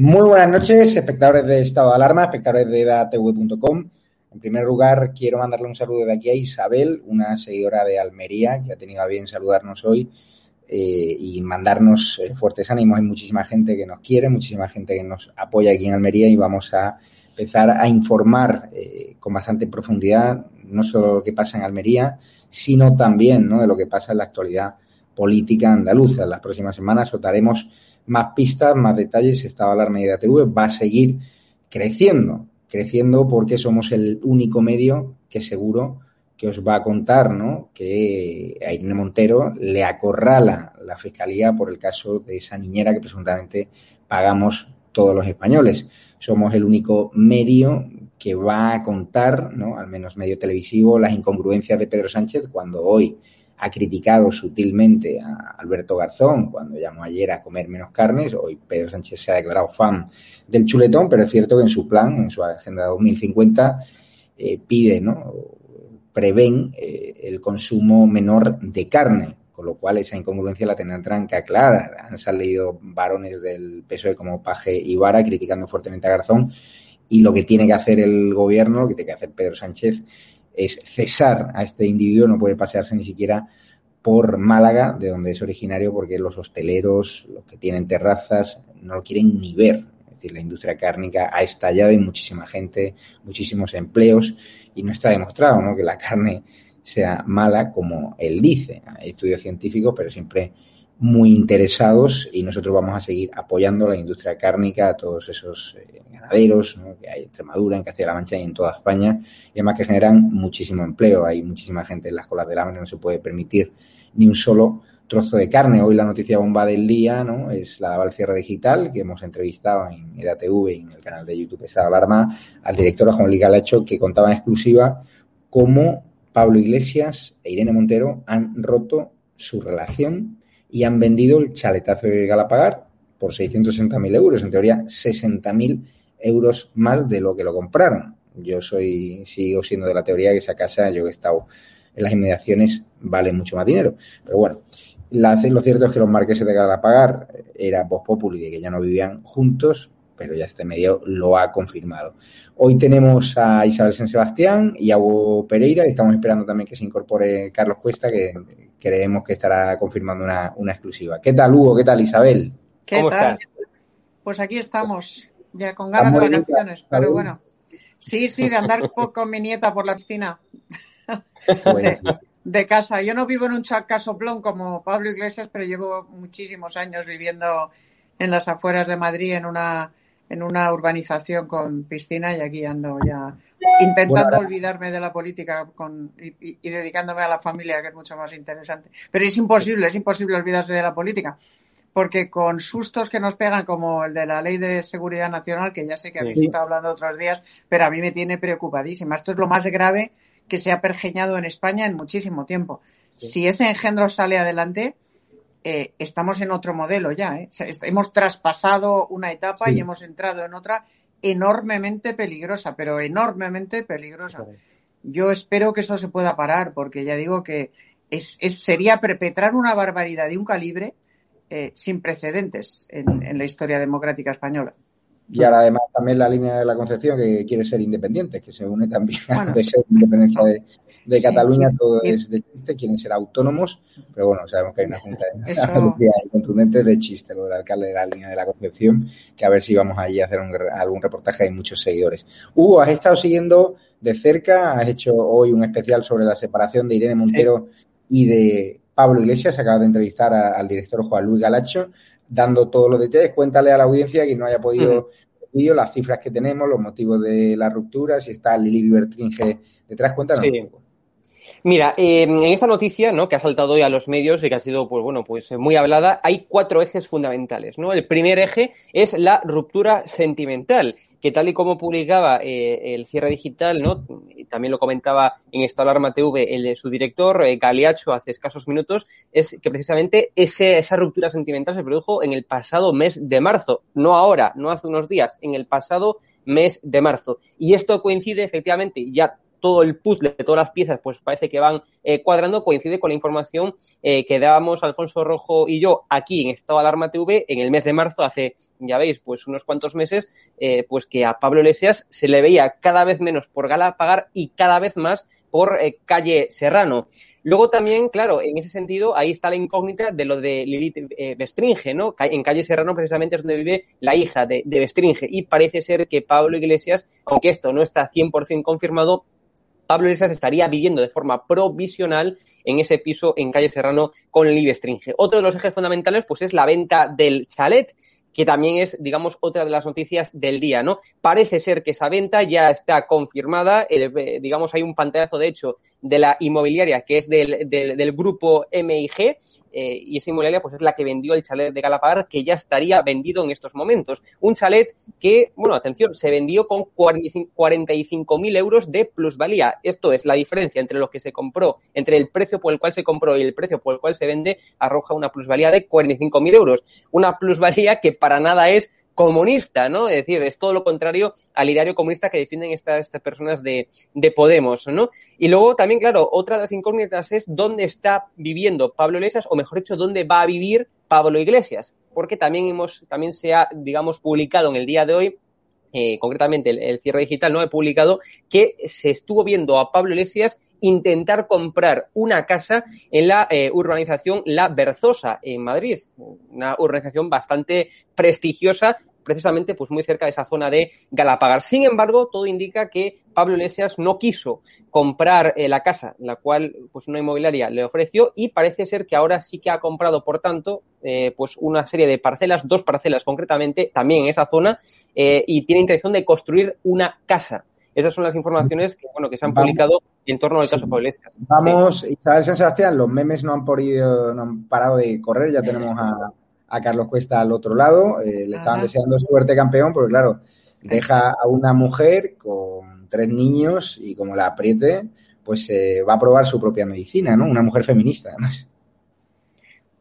Muy buenas noches, espectadores de Estado de Alarma, espectadores de edatv.com. En primer lugar, quiero mandarle un saludo de aquí a Isabel, una seguidora de Almería, que ha tenido a bien saludarnos hoy eh, y mandarnos eh, fuertes ánimos. Hay muchísima gente que nos quiere, muchísima gente que nos apoya aquí en Almería y vamos a empezar a informar eh, con bastante profundidad no solo lo que pasa en Almería, sino también ¿no? de lo que pasa en la actualidad política andaluza. En las próximas semanas os daremos más pistas, más detalles, Estado Alarma y TV va a seguir creciendo, creciendo porque somos el único medio que seguro que os va a contar, ¿no? Que a Irene Montero le acorrala la fiscalía por el caso de esa niñera que presuntamente pagamos todos los españoles. Somos el único medio que va a contar, ¿no? Al menos medio televisivo, las incongruencias de Pedro Sánchez cuando hoy ha criticado sutilmente a Alberto Garzón cuando llamó ayer a comer menos carnes. Hoy Pedro Sánchez se ha declarado fan del chuletón, pero es cierto que en su plan, en su agenda 2050, eh, pide, ¿no? Prevén eh, el consumo menor de carne, con lo cual esa incongruencia la tendrán que aclarar. Han salido varones del PSOE como Paje y Vara criticando fuertemente a Garzón y lo que tiene que hacer el gobierno, lo que tiene que hacer Pedro Sánchez es cesar a este individuo, no puede pasearse ni siquiera por Málaga, de donde es originario, porque los hosteleros, los que tienen terrazas, no lo quieren ni ver. Es decir, la industria cárnica ha estallado y muchísima gente, muchísimos empleos, y no está demostrado ¿no? que la carne sea mala como él dice. Hay estudios científicos, pero siempre muy interesados y nosotros vamos a seguir apoyando la industria cárnica, a todos esos eh, ganaderos que hay en Extremadura, en Castilla-La Mancha y en toda España, y además que generan muchísimo empleo. Hay muchísima gente en las colas del hambre, no se puede permitir ni un solo trozo de carne. Hoy la noticia bomba del día ¿no? es la Valcierra Digital, que hemos entrevistado en EDATV y en el canal de YouTube Estado Alarma al director Juan Luis Galacho, que contaba en exclusiva cómo Pablo Iglesias e Irene Montero han roto su relación y han vendido el chaletazo de Galapagar por 660.000 euros, en teoría 60.000 euros más de lo que lo compraron. Yo soy, sigo siendo de la teoría que esa casa, yo que he estado en las inmediaciones, vale mucho más dinero. Pero bueno, lo cierto es que los marqueses de Galapagar era Voz Populi, de que ya no vivían juntos, pero ya este medio lo ha confirmado. Hoy tenemos a Isabel San Sebastián y a Hugo Pereira y estamos esperando también que se incorpore Carlos Cuesta, que creemos que estará confirmando una, exclusiva. ¿Qué tal, Hugo? ¿Qué tal, Isabel? ¿Qué tal? Pues aquí estamos, ya con ganas de vacaciones, pero bueno. Sí, sí, de andar con mi nieta por la piscina. De, casa. Yo no vivo en un casoplón como Pablo Iglesias, pero llevo muchísimos años viviendo en las afueras de Madrid en una, en una urbanización con piscina y aquí ando ya intentando olvidarme de la política con, y, dedicándome a la familia, que es mucho más interesante. Pero es imposible, es imposible olvidarse de la política. Porque con sustos que nos pegan, como el de la Ley de Seguridad Nacional, que ya sé que habéis estado hablando otros días, pero a mí me tiene preocupadísima. Esto es lo más grave que se ha pergeñado en España en muchísimo tiempo. Si ese engendro sale adelante, eh, estamos en otro modelo ya. ¿eh? hemos traspasado una etapa y hemos entrado en otra enormemente peligrosa, pero enormemente peligrosa. Yo espero que eso se pueda parar, porque ya digo que es, sería perpetrar una barbaridad de un calibre eh, sin precedentes en, la historia democrática española. Y ahora además también la línea de la Concepción que quiere ser independiente, que se une también a ser independencia de, de Cataluña todo es de chiste, quieren ser autónomos, pero bueno, sabemos que hay una junta de contundente de chiste, lo del alcalde de la línea de la Concepción, que a ver si vamos allí a hacer algún reportaje, hay muchos seguidores. Hugo, has estado siguiendo de cerca, has hecho hoy un especial sobre la separación de Irene Montero y de Pablo Iglesias, acabas de entrevistar al director Juan Luis Galacho, dando todos los detalles, cuéntale a la audiencia que no haya podido vídeo, las cifras que tenemos, los motivos de la ruptura, si está Lili Bertringe detrás, cuéntanos. Un poco. Mira, em, en esta noticia, ¿no? Que ha saltado hoy a los medios y que ha sido, pues bueno, pues muy hablada, hay cuatro ejes fundamentales, ¿no? El primer eje es la ruptura sentimental, que tal y como publicaba eh, el cierre digital, ¿no? también lo comentaba en esta alarma TV el, su director, eh, Galiacho, hace escasos minutos, es que precisamente ese, esa ruptura sentimental se produjo en el pasado mes de marzo, no ahora, no hace unos días, en el pasado mes de marzo. Y esto coincide efectivamente, ya todo el puzzle, de todas las piezas, pues parece que van eh, cuadrando, coincide con la información eh, que dábamos Alfonso Rojo y yo aquí en Estado Alarma TV en el mes de marzo, hace, ya veis, pues unos cuantos meses, eh, pues que a Pablo Iglesias se le veía cada vez menos por Gala Pagar y cada vez más por Calle Serrano. Luego también, claro, en ese sentido, ahí está la incógnita de lo de Lilith Bestringe, ¿no? En calle Serrano precisamente es donde vive la hija de, de Bestringe y parece ser que Pablo Iglesias, aunque esto no está 100% confirmado, Pablo Iglesias estaría viviendo de forma provisional en ese piso en calle Serrano con el Stringe. Otro de los ejes fundamentales pues es la venta del chalet que también es, digamos, otra de las noticias del día, ¿no? Parece ser que esa venta ya está confirmada, eh, digamos, hay un pantallazo, de hecho, de la inmobiliaria que es del, del, del grupo MIG, eh, y esa inmobiliaria pues es la que vendió el chalet de Galapagar que ya estaría vendido en estos momentos. Un chalet que, bueno, atención, se vendió con 45.000 euros de plusvalía. Esto es la diferencia entre lo que se compró, entre el precio por el cual se compró y el precio por el cual se vende, arroja una plusvalía de 45.000 euros. Una plusvalía que para nada es comunista, ¿no? Es decir, es todo lo contrario al ideario comunista que defienden estas, estas personas de, de, Podemos, ¿no? Y luego también, claro, otra de las incógnitas es dónde está viviendo Pablo Iglesias, o mejor dicho, dónde va a vivir Pablo Iglesias, porque también hemos, también se ha, digamos, publicado en el día de hoy eh, concretamente el, cierre digital, no he publicado que se estuvo viendo a Pablo Iglesias intentar comprar una casa en la eh, urbanización La Berzosa, en Madrid, una urbanización bastante prestigiosa, precisamente pues muy cerca de esa zona de Galapagar. Sin embargo, todo indica que Pablo Iglesias no quiso comprar eh, la casa, la cual pues una inmobiliaria le ofreció y parece ser que ahora sí que ha comprado, por tanto, eh, pues una serie de parcelas, dos parcelas concretamente, también en esa zona, y tiene intención de construir una casa. Esas son las informaciones que, bueno, que se han publicado en torno al caso sí. Pablo Vamos, Isabel San Sebastián, los memes no han, podido, no han parado de correr, ya tenemos a, a Carlos Cuesta al otro lado, eh, le estaban deseando suerte campeón, porque claro, deja a una mujer con tres niños y como la apriete, pues eh, va a probar su propia medicina, ¿no? Una mujer feminista, además.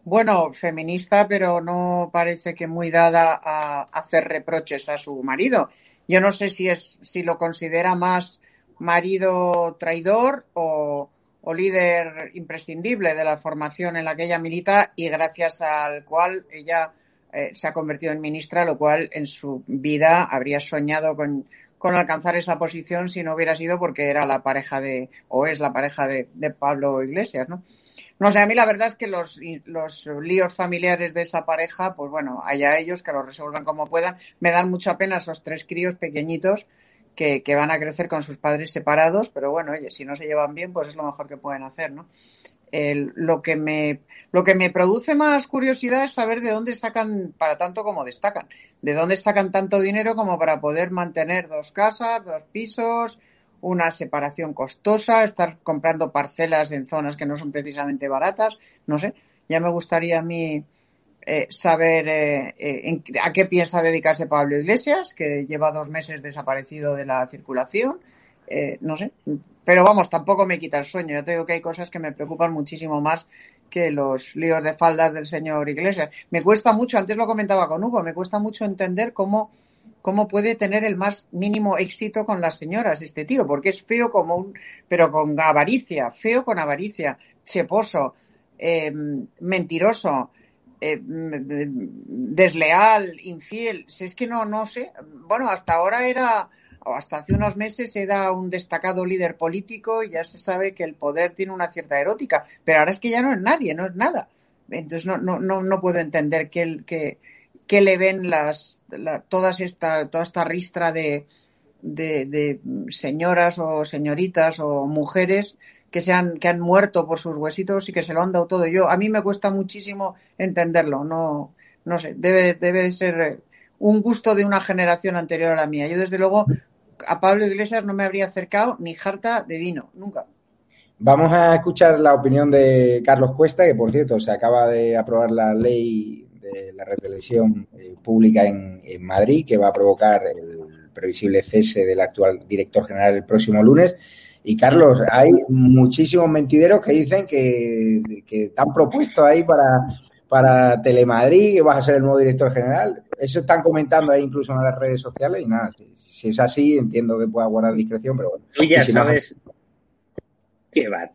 Bueno, feminista, pero no parece que muy dada a hacer reproches a su marido. Yo no sé si es, si lo considera más marido traidor o, o líder imprescindible de la formación en la que ella milita y gracias al cual ella eh, se ha convertido en ministra, lo cual en su vida habría soñado con, con, alcanzar esa posición si no hubiera sido porque era la pareja de, o es la pareja de, de Pablo Iglesias, ¿no? No sé, a mí la verdad es que los, los líos familiares de esa pareja, pues bueno, allá ellos que lo resuelvan como puedan. Me dan mucha pena esos tres críos pequeñitos que, van a crecer con sus padres separados, pero bueno, oye, si no se llevan bien, pues es lo mejor que pueden hacer, ¿no? Lo que me lo que me produce más curiosidad es saber de dónde sacan para tanto como destacan, de dónde sacan tanto dinero como para poder mantener dos casas, dos pisos, una separación costosa, estar comprando parcelas en zonas que no son precisamente baratas, no sé. Ya me gustaría a mí eh, saber eh, eh, a qué piensa dedicarse Pablo Iglesias, que lleva dos meses desaparecido de la circulación. no sé. Pero vamos, tampoco me quita el sueño. Yo te digo que hay cosas que me preocupan muchísimo más que los líos de faldas del señor Iglesias. Me cuesta mucho, antes lo comentaba con Hugo, me cuesta mucho entender cómo, cómo puede tener el más mínimo éxito con las señoras este tío, porque es feo como un, pero con avaricia, feo con avaricia, cheposo, eh, mentiroso, eh, desleal, infiel. Si es que no, no sé. Bueno, hasta ahora era hasta hace unos meses era un destacado líder político y ya se sabe que el poder tiene una cierta erótica, pero ahora es que ya no es nadie, no es nada. Entonces no, no, no, no puedo entender que, que, que le ven las, todas esta, toda esta ristra de, de, señoras o señoritas o mujeres que se han, que han muerto por sus huesitos y que se lo han dado todo. Yo, a mí me cuesta muchísimo entenderlo, no, no sé, debe, debe ser un gusto de una generación anterior a la mía. Yo desde luego a Pablo Iglesias no me habría acercado ni jarta de vino, nunca. Vamos a escuchar la opinión de Carlos Cuesta, que por cierto se acaba de aprobar la ley de la red televisión eh, pública en, Madrid, que va a provocar el previsible cese del actual director general el próximo lunes. Y Carlos, hay muchísimos mentideros que dicen que, que están propuestos ahí para, para Telemadrid, que vas a ser el nuevo director general. Eso están comentando ahí incluso en las redes sociales y nada, si es así, entiendo que pueda guardar discreción, pero bueno. Tú ya sabes qué va.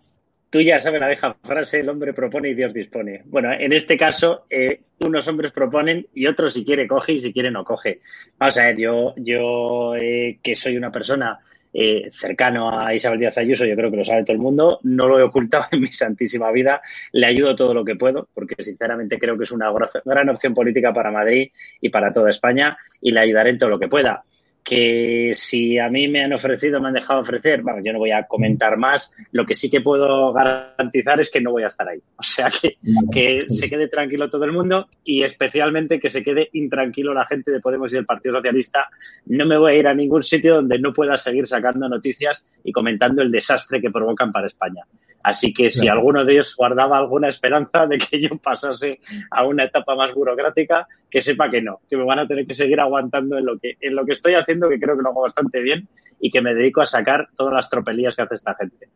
Tú ya sabes la vieja frase, el hombre propone y Dios dispone. Bueno, en este caso, eh, unos hombres proponen y otros si quiere coge y si quiere no coge. Vamos a ver, yo, yo eh, que soy una persona eh, cercano a Isabel Díaz Ayuso, yo creo que lo sabe todo el mundo, no lo he ocultado en mi santísima vida, le ayudo todo lo que puedo, porque sinceramente creo que es una gran opción política para Madrid y para toda España, y le ayudaré en todo lo que pueda que si a mí me han ofrecido, me han dejado ofrecer, bueno, yo no voy a comentar más. Lo que sí que puedo garantizar es que no voy a estar ahí. O sea, que, que se quede tranquilo todo el mundo y especialmente que se quede intranquilo la gente de Podemos y del Partido Socialista. No me voy a ir a ningún sitio donde no pueda seguir sacando noticias y comentando el desastre que provocan para España. Así que si alguno de ellos guardaba alguna esperanza de que yo pasase a una etapa más burocrática, que sepa que no, que me van a tener que seguir aguantando en lo que, en lo que estoy haciendo, que creo que lo hago bastante bien y que me dedico a sacar todas las tropelías que hace esta gente.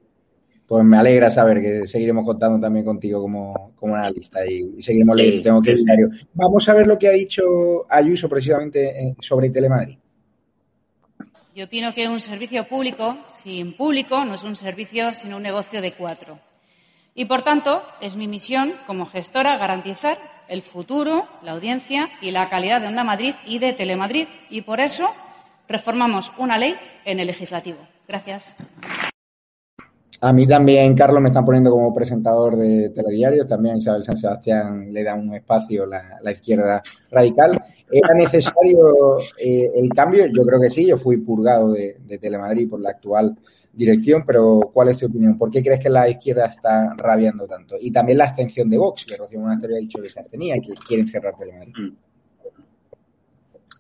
Pues me alegra saber que seguiremos contando también contigo como, como analista y seguiremos leyendo. Tengo que ir diario. Vamos a ver lo que ha dicho Ayuso precisamente sobre Telemadrid. Yo opino que un servicio público sin público no es un servicio sino un negocio de cuatro. Y por tanto, es mi misión como gestora garantizar el futuro, la audiencia y la calidad de Onda Madrid y de Telemadrid. Y por eso reformamos una ley en el legislativo. Gracias. A mí también, Carlos, me están poniendo como presentador de telediarios. También Isabel San Sebastián le da un espacio la, la izquierda radical. ¿Era necesario eh, el cambio? Yo creo que sí, yo fui purgado de, Telemadrid por la actual dirección, pero ¿cuál es tu opinión? ¿Por qué crees que la izquierda está rabiando tanto? Y también la abstención de Vox, que Rocío Monasterio ha dicho que se abstenía y que quieren cerrar Telemadrid. Mm.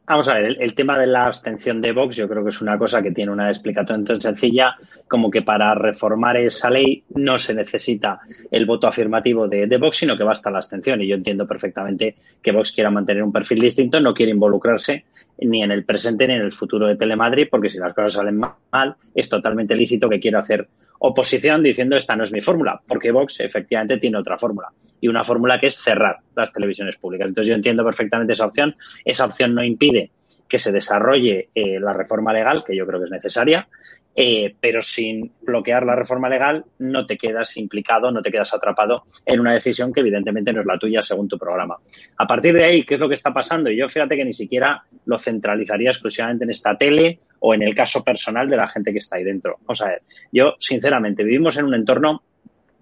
Vamos a ver, el, tema de la abstención de Vox yo creo que es una cosa que tiene una explicación tan sencilla como que para reformar esa ley no se necesita el voto afirmativo de, de, Vox, sino que basta la abstención. Y yo entiendo perfectamente que Vox quiera mantener un perfil distinto, no quiere involucrarse ni en el presente ni en el futuro de Telemadrid, porque si las cosas salen mal, es totalmente lícito que quiera hacer oposición diciendo esta no es mi fórmula, porque Vox efectivamente tiene otra fórmula y una fórmula que es cerrar las televisiones públicas. Entonces yo entiendo perfectamente esa opción. Esa opción no impide que se desarrolle eh, la reforma legal, que yo creo que es necesaria, eh, pero sin bloquear la reforma legal no te quedas implicado, no te quedas atrapado en una decisión que evidentemente no es la tuya según tu programa. A partir de ahí, ¿qué es lo que está pasando? Y yo fíjate que ni siquiera lo centralizaría exclusivamente en esta tele o en el caso personal de la gente que está ahí dentro. Vamos a ver, yo sinceramente vivimos en un entorno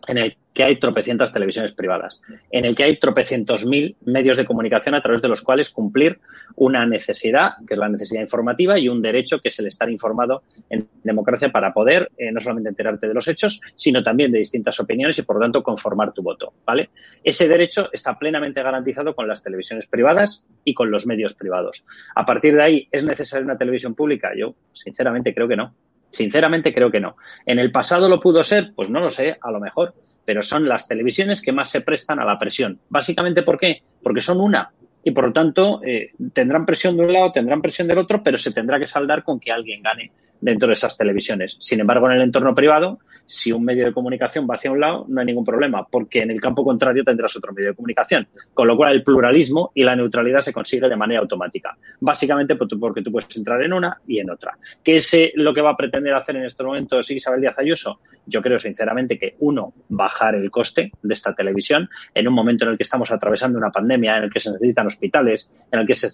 en el que hay tropecientas televisiones privadas, en el que hay tropecientos mil medios de comunicación a través de los cuales cumplir una necesidad, que es la necesidad informativa, y un derecho, que es el estar informado en democracia para poder eh, no solamente enterarte de los hechos, sino también de distintas opiniones y, por lo tanto, conformar tu voto. ¿vale? Ese derecho está plenamente garantizado con las televisiones privadas y con los medios privados. A partir de ahí, ¿es necesaria una televisión pública? Yo, sinceramente, creo que no Sinceramente creo que no. ¿En el pasado lo pudo ser? Pues no lo sé, a lo mejor. Pero son las televisiones que más se prestan a la presión. Básicamente, ¿por qué? Porque son una. Y por lo tanto, eh, tendrán presión de un lado, tendrán presión del otro, pero se tendrá que saldar con que alguien gane dentro de esas televisiones. Sin embargo, en el entorno privado, si un medio de comunicación va hacia un lado, no hay ningún problema, porque en el campo contrario tendrás otro medio de comunicación. Con lo cual, el pluralismo y la neutralidad se consigue de manera automática. Básicamente porque tú puedes entrar en una y en otra. ¿Qué es eh, lo que va a pretender hacer en estos momentos Isabel Díaz Ayuso? Yo creo, sinceramente, que uno, bajar el coste de esta televisión en un momento en el que estamos atravesando una pandemia, en el que se necesitan hospitales, en el que se,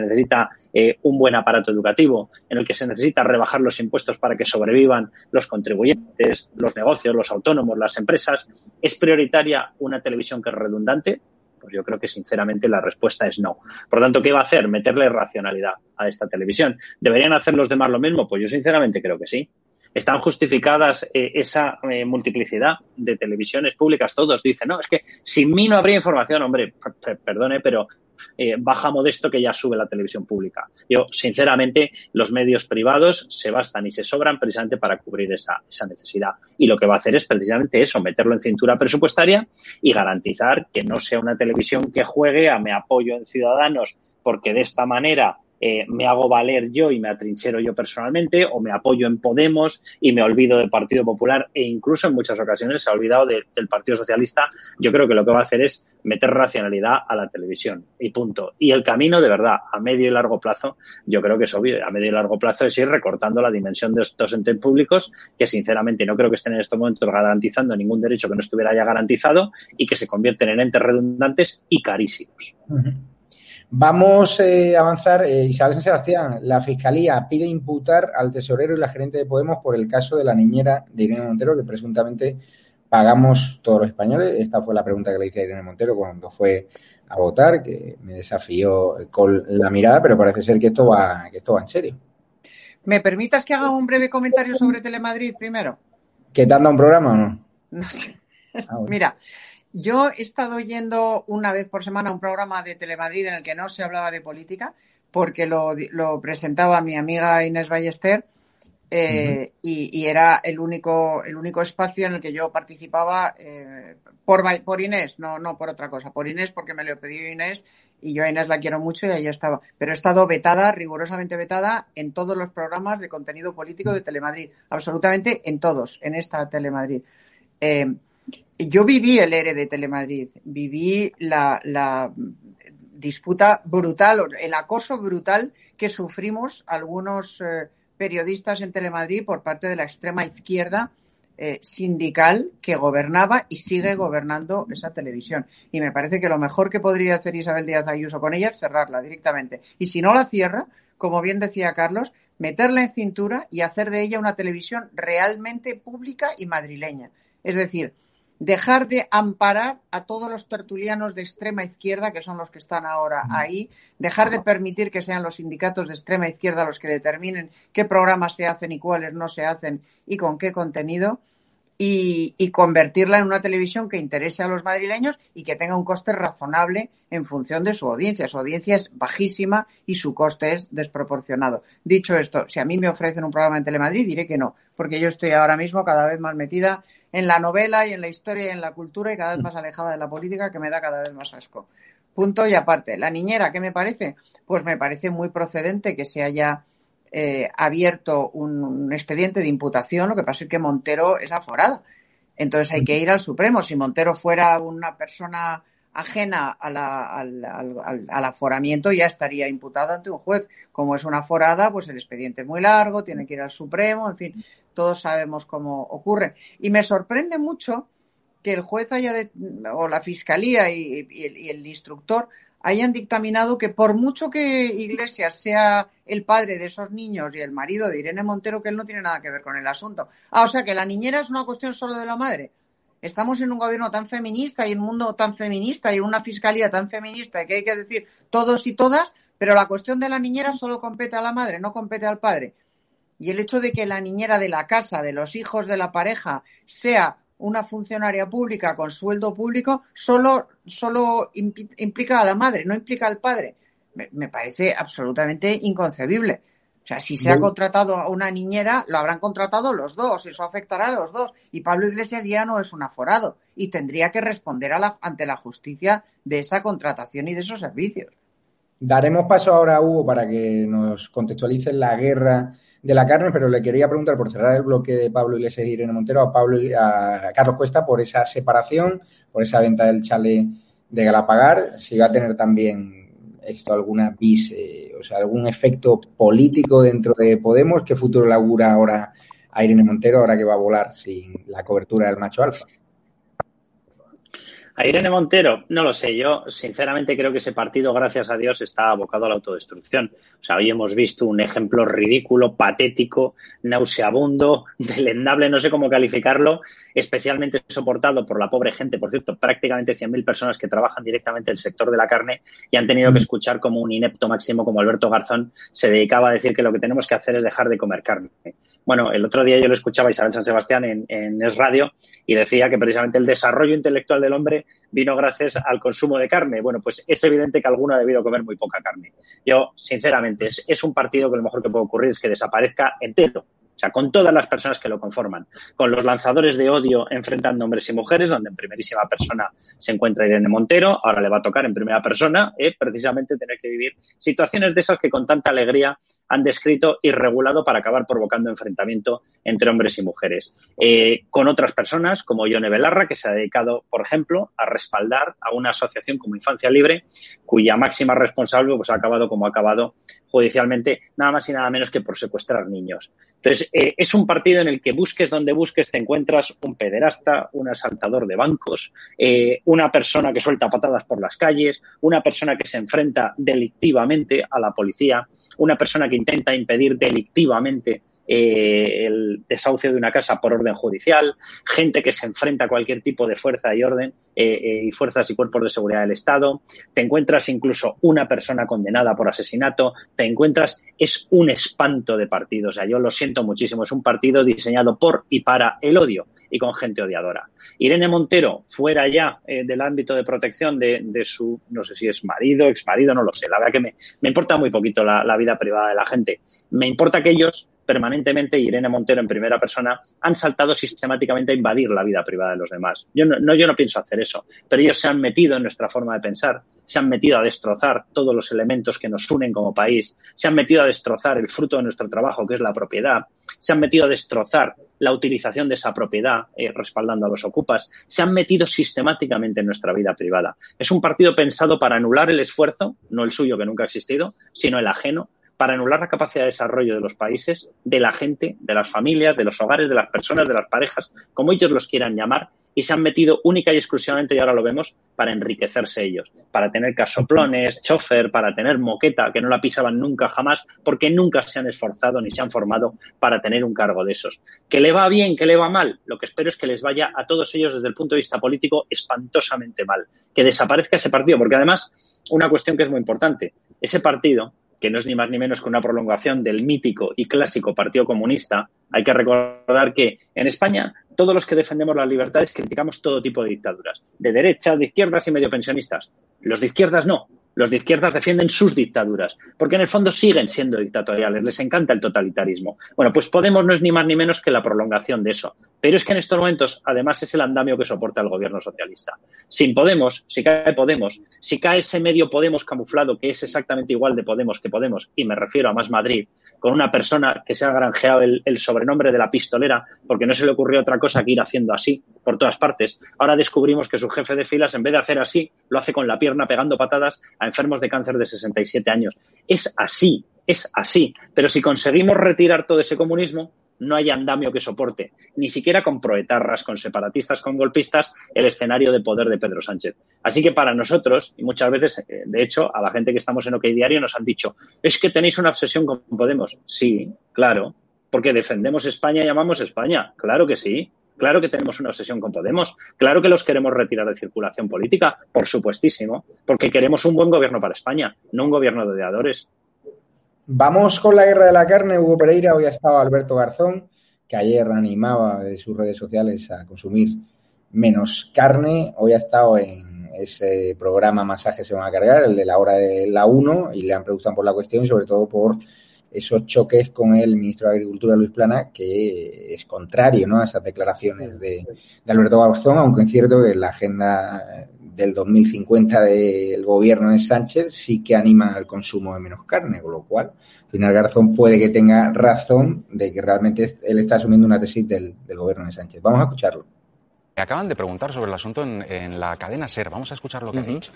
necesita eh, un buen aparato educativo, en el que se necesita rebajar los impuestos para que sobrevivan los contribuyentes, los negocios, los autónomos, las empresas. ¿Es prioritaria una televisión que es redundante? Pues yo creo que sinceramente la respuesta es no. Por lo tanto, ¿qué va a hacer? Meterle racionalidad a esta televisión. ¿Deberían hacer los demás lo mismo? Pues yo sinceramente creo que sí. ¿Están justificadas eh, esa eh, multiplicidad de televisiones públicas? Todos dicen, no, es que sin mí no habría información. Hombre, perdone, pero eh, baja modesto que ya sube la televisión pública. Yo, sinceramente, los medios privados se bastan y se sobran precisamente para cubrir esa, esa necesidad. Y lo que va a hacer es precisamente eso, meterlo en cintura presupuestaria y garantizar que no sea una televisión que juegue a me apoyo en ciudadanos porque de esta manera eh, me hago valer yo y me atrinchero yo personalmente, o me apoyo en Podemos y me olvido del Partido Popular, e incluso en muchas ocasiones se ha olvidado del Partido Socialista. Yo creo que lo que va a hacer es meter racionalidad a la televisión y punto. Y el camino, de verdad, a medio y largo plazo, yo creo que es obvio. A medio y largo plazo es ir recortando la dimensión de estos entes públicos que, sinceramente, no creo que estén en estos momentos garantizando ningún derecho que no estuviera ya garantizado y que se convierten en entes redundantes y carísimos. Vamos eh, a avanzar. Eh, Isabel San Sebastián, la Fiscalía pide imputar al tesorero y la gerente de Podemos por el caso de la niñera de Irene Montero, que presuntamente pagamos todos los españoles. Esta fue la pregunta que le hice a Irene Montero cuando fue a votar, que me desafió con la mirada, pero parece ser que esto va, que esto va en serio. ¿Me permitas que haga un breve comentario sobre Telemadrid primero? ¿Que te han dado un programa o no? No sé. Ah, Mira, yo he estado yendo una vez por semana a un programa de Telemadrid en el que no se hablaba de política, porque lo, presentaba mi amiga Inés Ballester eh, y, era el único, el único espacio en el que yo participaba eh, por, por Inés, no, no por otra cosa, por Inés porque me lo pidió Inés y yo a Inés la quiero mucho y ahí estaba. Pero he estado vetada, rigurosamente vetada, en todos los programas de contenido político de Telemadrid, absolutamente en todos, en esta Telemadrid. Eh, yo viví el ERE de Telemadrid, viví la, disputa brutal, el acoso brutal que sufrimos algunos eh, periodistas en Telemadrid por parte de la extrema izquierda eh, sindical que gobernaba y sigue gobernando esa televisión. Y me parece que lo mejor que podría hacer Isabel Díaz Ayuso con ella es cerrarla directamente. Y si no la cierra, como bien decía Carlos, meterla en cintura y hacer de ella una televisión realmente pública y madrileña. Es decir, dejar de amparar a todos los tertulianos de extrema izquierda, que son los que están ahora ahí, dejar de permitir que sean los sindicatos de extrema izquierda los que determinen qué programas se hacen y cuáles no se hacen y con qué contenido, y, convertirla en una televisión que interese a los madrileños y que tenga un coste razonable en función de su audiencia. Su audiencia es bajísima y su coste es desproporcionado. Dicho esto, si a mí me ofrecen un programa en Telemadrid, diré que no, porque yo estoy ahora mismo cada vez más metida en la novela y en la historia y en la cultura y cada vez más alejada de la política que me da cada vez más asco. Punto y aparte. La niñera, ¿qué me parece? Pues me parece muy procedente que se haya eh, abierto un, expediente de imputación. Lo que pasa es que Montero es aforada. Entonces hay que ir al Supremo. Si Montero fuera una persona ajena al, al, aforamiento ya estaría imputada ante un juez. Como es una forada, pues el expediente es muy largo, tiene que ir al Supremo, en fin todos sabemos cómo ocurre. Y me sorprende mucho que el juez haya o la fiscalía y, el, instructor hayan dictaminado que por mucho que Iglesias sea el padre de esos niños y el marido de Irene Montero, que él no tiene nada que ver con el asunto. Ah, o sea que la niñera es una cuestión solo de la madre. Estamos en un gobierno tan feminista y en un mundo tan feminista y en una fiscalía tan feminista que hay que decir todos y todas, pero la cuestión de la niñera solo compete a la madre, no compete al padre. Y el hecho de que la niñera de la casa, de los hijos de la pareja, sea una funcionaria pública con sueldo público, solo, solo implica a la madre, no implica al padre. Me, parece absolutamente inconcebible. O sea, si se ha contratado a una niñera, lo habrán contratado los dos, eso afectará a los dos. Y Pablo Iglesias ya no es un aforado y tendría que responder a la, ante la justicia de esa contratación y de esos servicios. Daremos paso ahora a Hugo para que nos contextualice la guerra de la carne, pero le quería preguntar por cerrar el bloque de Pablo Iglesias y Irene Montero a Pablo a Carlos Cuesta por esa separación, por esa venta del chale de Galapagar, si va a tener también esto alguna bis, eh, o sea, algún efecto político dentro de Podemos, ¿qué futuro le augura ahora a Irene Montero ahora que va a volar sin la cobertura del macho alfa? A Irene Montero, no lo sé. Yo, sinceramente, creo que ese partido, gracias a Dios, está abocado a la autodestrucción. O sea, hoy hemos visto un ejemplo ridículo, patético, nauseabundo, delendable, no sé cómo calificarlo, especialmente soportado por la pobre gente. Por cierto, prácticamente 100.000 personas que trabajan directamente en el sector de la carne y han tenido que mm. escuchar como un inepto máximo como Alberto Garzón se dedicaba a decir que lo que tenemos que hacer es dejar de comer carne. Bueno, el otro día yo lo escuchaba a Isabel San Sebastián en, en Es Radio y decía que precisamente el desarrollo intelectual del hombre vino gracias al consumo de carne. Bueno, pues es evidente que alguno ha debido comer muy poca carne. Yo, sinceramente, es, es un partido que lo mejor que puede ocurrir es que desaparezca entero sea, con todas las personas que lo conforman, con los lanzadores de odio enfrentando hombres y mujeres, donde en primerísima persona se encuentra Irene Montero, ahora le va a tocar en primera persona, eh, precisamente tener que vivir situaciones de esas que con tanta alegría han descrito y regulado para acabar provocando enfrentamiento entre hombres y mujeres. Eh, con otras personas, como Yone Belarra, que se ha dedicado, por ejemplo, a respaldar a una asociación como Infancia Libre, cuya máxima responsable pues, ha acabado como ha acabado judicialmente, nada más y nada menos que por secuestrar niños. Entonces, eh, es un partido en el que busques donde busques, te encuentras un pederasta, un asaltador de bancos, eh, una persona que suelta patadas por las calles, una persona que se enfrenta delictivamente a la policía, una persona que intenta impedir delictivamente eh, el desahucio de una casa por orden judicial, gente que se enfrenta a cualquier tipo de fuerza y orden eh, eh, y fuerzas y cuerpos de seguridad del Estado, te encuentras incluso una persona condenada por asesinato, te encuentras, es un espanto de partido, o sea, yo lo siento muchísimo, es un partido diseñado por y para el odio y con gente odiadora. Irene Montero, fuera ya del ámbito de protección de, su, no sé si es marido, ex marido, no lo sé, la verdad que me, me importa muy poquito la, la, vida privada de la gente. Me importa que ellos permanentemente, Irene Montero en primera persona, han saltado sistemáticamente a invadir la vida privada de los demás. Yo no, yo no pienso hacer eso, pero ellos se han metido en nuestra forma de pensar, se han metido a destrozar todos los elementos que nos unen como país, se han metido a destrozar el fruto de nuestro trabajo, que es la propiedad, se han metido a destrozar la utilización de esa propiedad, eh, respaldando a los ocupas, se han metido sistemáticamente en nuestra vida privada. Es un partido pensado para anular el esfuerzo, no el suyo que nunca ha existido, sino el ajeno, para anular la capacidad de desarrollo de los países, de la gente, de las familias, de los hogares, de las personas, de las parejas, como ellos los quieran llamar, y se han metido única y exclusivamente, y ahora lo vemos, para enriquecerse ellos, para tener casoplones, chofer, para tener moqueta, que no la pisaban nunca jamás, porque nunca se han esforzado ni se han formado para tener un cargo de esos. ¿Que le va bien, que le va mal? Lo que espero es que les vaya a todos ellos desde el punto de vista político espantosamente mal, que desaparezca ese partido, porque además, una cuestión que es muy importante, ese partido que no es ni más ni menos que una prolongación del mítico y clásico Partido Comunista, hay que recordar que en España todos los que defendemos las libertades criticamos todo tipo de dictaduras, de derechas, de izquierdas y medio pensionistas. Los de izquierdas no. Los de izquierdas defienden sus dictaduras, porque en el fondo siguen siendo dictatoriales, les encanta el totalitarismo. Bueno, pues Podemos no es ni más ni menos que la prolongación de eso. Pero es que en estos momentos, además, es el andamio que soporta el gobierno socialista. Sin Podemos, si cae Podemos, si cae ese medio Podemos camuflado, que es exactamente igual de Podemos que Podemos, y me refiero a Más Madrid, con una persona que se ha granjeado el, el sobrenombre de la pistolera, porque no se le ocurrió otra cosa que ir haciendo así por todas partes. Ahora descubrimos que su jefe de filas, en vez de hacer así, lo hace con la pierna pegando patadas a enfermos de cáncer de 67 años. Es así, es así. Pero si conseguimos retirar todo ese comunismo, no hay andamio que soporte, ni siquiera con proetarras, con separatistas, con golpistas, el escenario de poder de Pedro Sánchez. Así que para nosotros, y muchas veces, eh, de hecho, a la gente que estamos en OK Diario nos han dicho, es que tenéis una obsesión con Podemos. Sí, claro, porque defendemos España y amamos España. Claro que sí. Claro que tenemos una obsesión con Podemos. Claro que los queremos retirar de circulación política, por supuestísimo, porque queremos un buen gobierno para España, no un gobierno de odiadores. Vamos con la guerra de la carne. Hugo Pereira, hoy ha estado Alberto Garzón, que ayer animaba de sus redes sociales a consumir menos carne. Hoy ha estado en ese programa Masaje se van a cargar, el de la hora de la 1, y le han preguntado por la cuestión y sobre todo por esos choques con el ministro de Agricultura, Luis Plana, que es contrario ¿no? a esas declaraciones de, de Alberto Garzón, aunque es cierto que la agenda del 2050 del gobierno de Sánchez sí que anima al consumo de menos carne, con lo cual, al final Garzón puede que tenga razón de que realmente él está asumiendo una tesis del, del gobierno de Sánchez. Vamos a escucharlo. Me acaban de preguntar sobre el asunto en, en la cadena SER. Vamos a escuchar lo que uh -huh. ha dicho.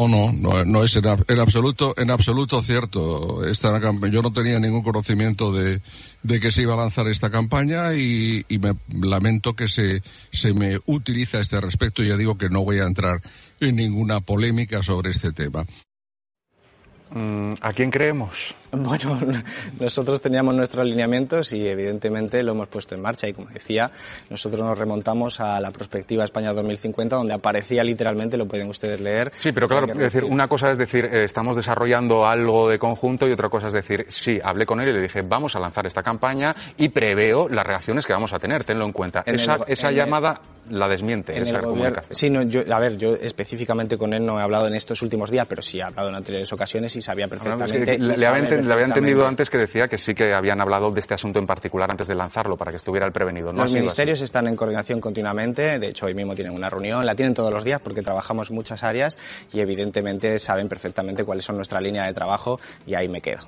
Oh, no, no, no es en, en, absoluto, en absoluto cierto. Esta, yo no tenía ningún conocimiento de, de, que se iba a lanzar esta campaña y, me lamento que se, se me utilice a este respecto. Ya digo que no voy a entrar en ninguna polémica sobre este tema. Mm, ¿A quién creemos? Bueno, nosotros teníamos nuestros alineamientos y evidentemente lo hemos puesto en marcha y como decía, nosotros nos remontamos a la perspectiva España 2050 donde aparecía literalmente, lo pueden ustedes leer. Sí, pero claro, es decir, una cosa es decir, eh, estamos desarrollando algo de conjunto y otra cosa es decir, sí, hablé con él y le dije, vamos a lanzar esta campaña y preveo las reacciones que vamos a tener, tenlo en cuenta. En esa, el, esa llamada el, la desmiente, esa comunicación. Sí, no, yo, a ver, yo específicamente con él no he hablado en estos últimos días, pero sí he hablado en anteriores ocasiones y sabía perfectamente. No, es que le, le, le había entendido antes que decía que sí que habían hablado de este asunto en particular antes de lanzarlo para que estuviera el prevenido. ¿no? Los ministerios así. están en coordinación continuamente, de hecho hoy mismo tienen una reunión, la tienen todos los días porque trabajamos muchas áreas y evidentemente saben perfectamente cuáles son nuestra línea de trabajo y ahí me quedo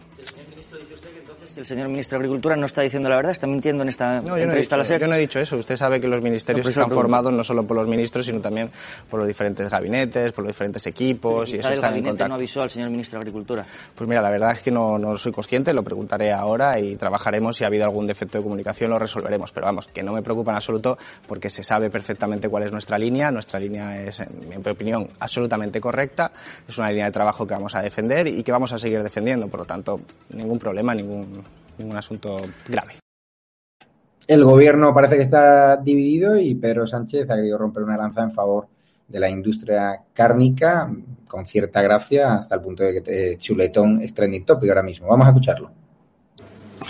que el señor ministro de Agricultura no está diciendo la verdad, está mintiendo en esta no, yo entrevista no a la SER. Yo no he dicho eso. Usted sabe que los ministerios están formados no solo por los ministros, sino también por los diferentes gabinetes, por los diferentes equipos y eso están en contacto. no avisó al señor ministro de Agricultura? Pues mira, la verdad es que no, no soy consciente, lo preguntaré ahora y trabajaremos. Si ha habido algún defecto de comunicación, lo resolveremos. Pero vamos, que no me preocupa en absoluto porque se sabe perfectamente cuál es nuestra línea. Nuestra línea es, en mi opinión, absolutamente correcta. Es una línea de trabajo que vamos a defender y que vamos a seguir defendiendo. Por lo tanto, ningún problema, ningún ningún asunto grave. El gobierno parece que está dividido y Pedro Sánchez ha querido romper una lanza en favor de la industria cárnica con cierta gracia hasta el punto de que chuletón es trending topic ahora mismo. Vamos a escucharlo.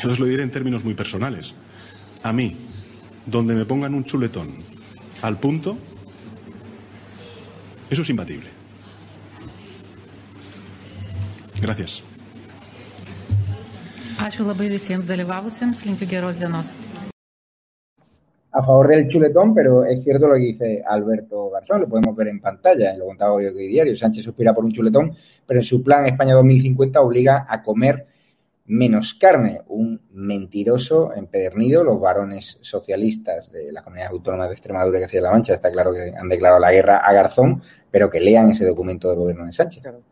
Yo os lo diré en términos muy personales. A mí, donde me pongan un chuletón al punto, eso es imbatible. Gracias. Ačiū labai visiems dalyvavusiems, linkiu geros dienos. A favor del chuletón, pero es cierto lo que dice Alberto Garzón, lo podemos ver en pantalla, lo contaba hoy que diario. Sánchez suspira por un chuletón, pero en su plan España 2050 obliga a comer menos carne. Un mentiroso empedernido. Los varones socialistas de las comunidades autónomas de Extremadura y Castilla-La Mancha está claro que han declarado la guerra a Garzón, pero que lean ese documento del gobierno de Sánchez. Claro.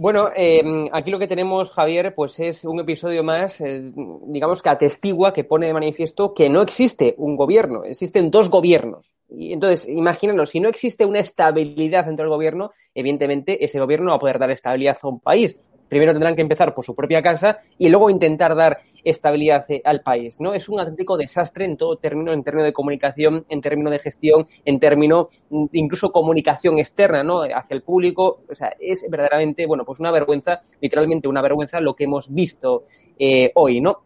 Bueno, eh, aquí lo que tenemos, Javier, pues es un episodio más, eh, digamos que atestigua, que pone de manifiesto que no existe un gobierno, existen dos gobiernos. Y entonces, imagínanos, si no existe una estabilidad dentro del gobierno, evidentemente ese gobierno no va a poder dar estabilidad a un país. Primero tendrán que empezar por su propia casa y luego intentar dar estabilidad al país, ¿no? Es un auténtico desastre en todo término, en términos de comunicación, en términos de gestión, en términos incluso comunicación externa, ¿no? Hacia el público, o sea, es verdaderamente, bueno, pues una vergüenza, literalmente una vergüenza lo que hemos visto eh, hoy, ¿no?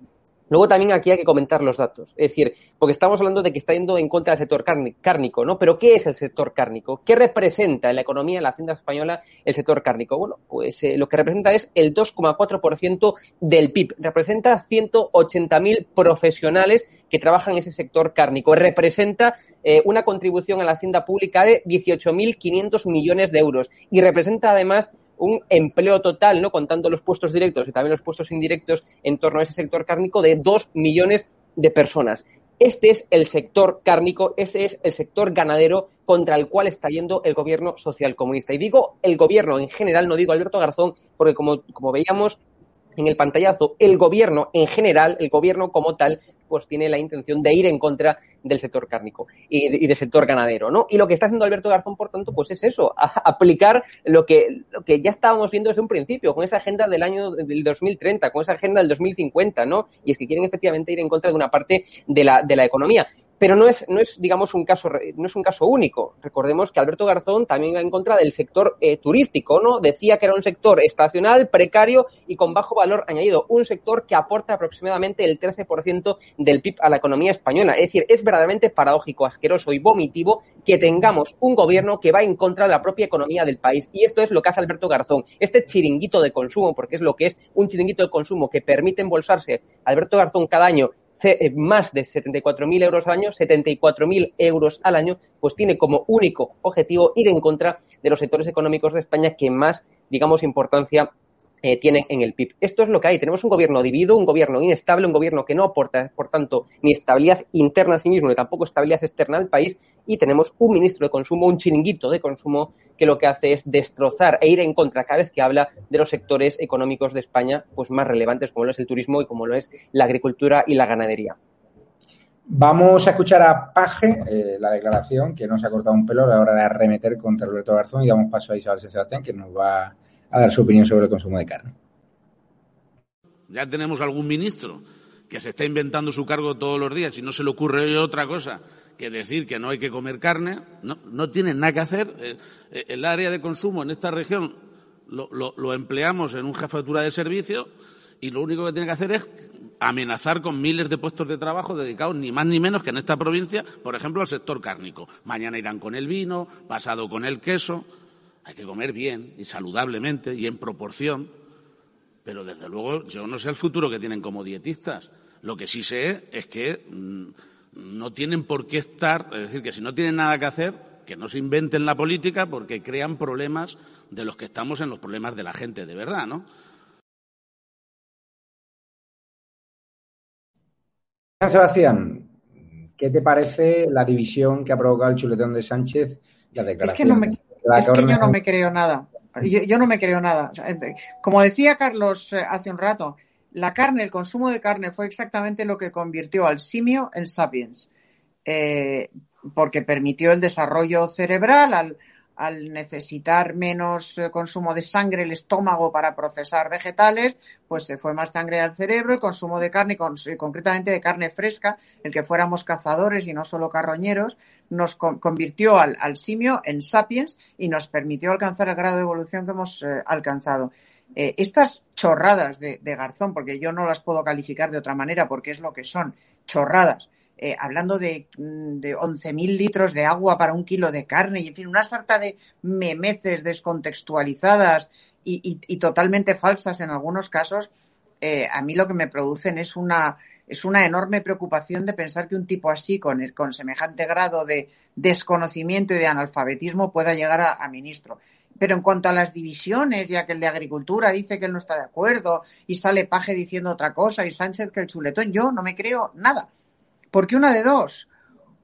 Luego también aquí hay que comentar los datos. Es decir, porque estamos hablando de que está yendo en contra del sector cárnico, ¿no? Pero ¿qué es el sector cárnico? ¿Qué representa en la economía, en la hacienda española, el sector cárnico? Bueno, pues eh, lo que representa es el 2,4% del PIB. Representa 180.000 profesionales que trabajan en ese sector cárnico. Representa eh, una contribución a la hacienda pública de 18.500 millones de euros. Y representa además un empleo total, ¿no? Contando los puestos directos y también los puestos indirectos en torno a ese sector cárnico de dos millones de personas. Este es el sector cárnico, ese es el sector ganadero contra el cual está yendo el gobierno socialcomunista. Y digo el gobierno en general, no digo Alberto Garzón, porque como, como veíamos en el pantallazo, el gobierno en general, el gobierno como tal, pues tiene la intención de ir en contra del sector cárnico y, de, y del sector ganadero, ¿no? Y lo que está haciendo Alberto Garzón, por tanto, pues es eso, aplicar lo que, lo que ya estábamos viendo desde un principio, con esa agenda del año del 2030, con esa agenda del 2050, ¿no? Y es que quieren efectivamente ir en contra de una parte de la, de la economía Pero no es, no es, digamos, un caso, no es un caso único. Recordemos que Alberto Garzón también va en contra del sector eh, turístico, ¿no? Decía que era un sector estacional, precario y con bajo valor añadido. Un sector que aporta aproximadamente el 13% del PIB a la economía española. Es decir, es verdaderamente paradójico, asqueroso y vomitivo que tengamos un gobierno que va en contra de la propia economía del país. Y esto es lo que hace Alberto Garzón. Este chiringuito de consumo, porque es lo que es un chiringuito de consumo que permite embolsarse Alberto Garzón cada año más de 74.000 euros al año, 74.000 euros al año, pues tiene como único objetivo ir en contra de los sectores económicos de España que más, digamos, importancia eh, tienen en el PIB. Esto es lo que hay. Tenemos un gobierno dividido, un gobierno inestable, un gobierno que no aporta, por tanto, ni estabilidad interna a sí mismo, ni tampoco estabilidad externa al país, y tenemos un ministro de consumo, un chiringuito de consumo, que lo que hace es destrozar e ir en contra cada vez que habla de los sectores económicos de España, pues más relevantes, como lo es el turismo y como lo es la agricultura y la ganadería. Vamos a escuchar a Paje eh, la declaración que nos ha cortado un pelo a la hora de arremeter contra Alberto Garzón y damos paso a Isabel Sebastián que nos va a dar su opinión sobre el consumo de carne. Ya tenemos algún ministro que se está inventando su cargo todos los días y no se le ocurre otra cosa que decir que no hay que comer carne. No, no tienen nada que hacer. Eh, eh, el área de consumo en esta región lo, lo empleamos en un jefatura de servicio y lo único que tiene que hacer es amenazar con miles de puestos de trabajo dedicados ni más ni menos que en esta provincia, por ejemplo, al sector cárnico. Mañana irán con el vino, pasado con el queso. Hay que comer bien y saludablemente y en proporción. Pero desde luego yo no sé el futuro que tienen como dietistas. Lo que sí sé es que mm, no tienen por qué estar, es decir, que si no tienen nada que hacer, que no se inventen la política porque crean problemas de los que estamos en los problemas de la gente, de verdad, ¿no? Sebastián, ¿qué te parece la división que ha provocado el chuletón de Sánchez y la declaración? Es que no me, es que yo no me creo nada. Yo, no me creo nada. Como decía Carlos eh, hace un rato, la carne, el consumo de carne fue exactamente lo que convirtió al simio en sapiens. Eh, porque permitió el desarrollo cerebral al, al necesitar menos eh, consumo de sangre el estómago para procesar vegetales, pues se fue más sangre al cerebro, el consumo de carne, concretamente de carne fresca, el que fuéramos cazadores y no solo carroñeros, nos convirtió al, simio en sapiens y nos permitió alcanzar el grado de evolución que hemos eh, alcanzado. Eh, estas chorradas de, de Garzón, porque yo no las puedo calificar de otra manera porque es lo que son, chorradas, eh, hablando de, mm, de 11.000 litros de agua para un kilo de carne y, en fin, una sarta de memeces descontextualizadas y, totalmente falsas en algunos casos, a mí lo que me producen es una, es una enorme preocupación de pensar que un tipo así, con, con semejante grado de desconocimiento y de analfabetismo, pueda llegar a, ministro. Pero en cuanto a las divisiones, ya que el de Agricultura dice que él no está de acuerdo y sale Paje diciendo otra cosa y Sánchez que el chuletón, yo no me creo nada. Porque una de dos,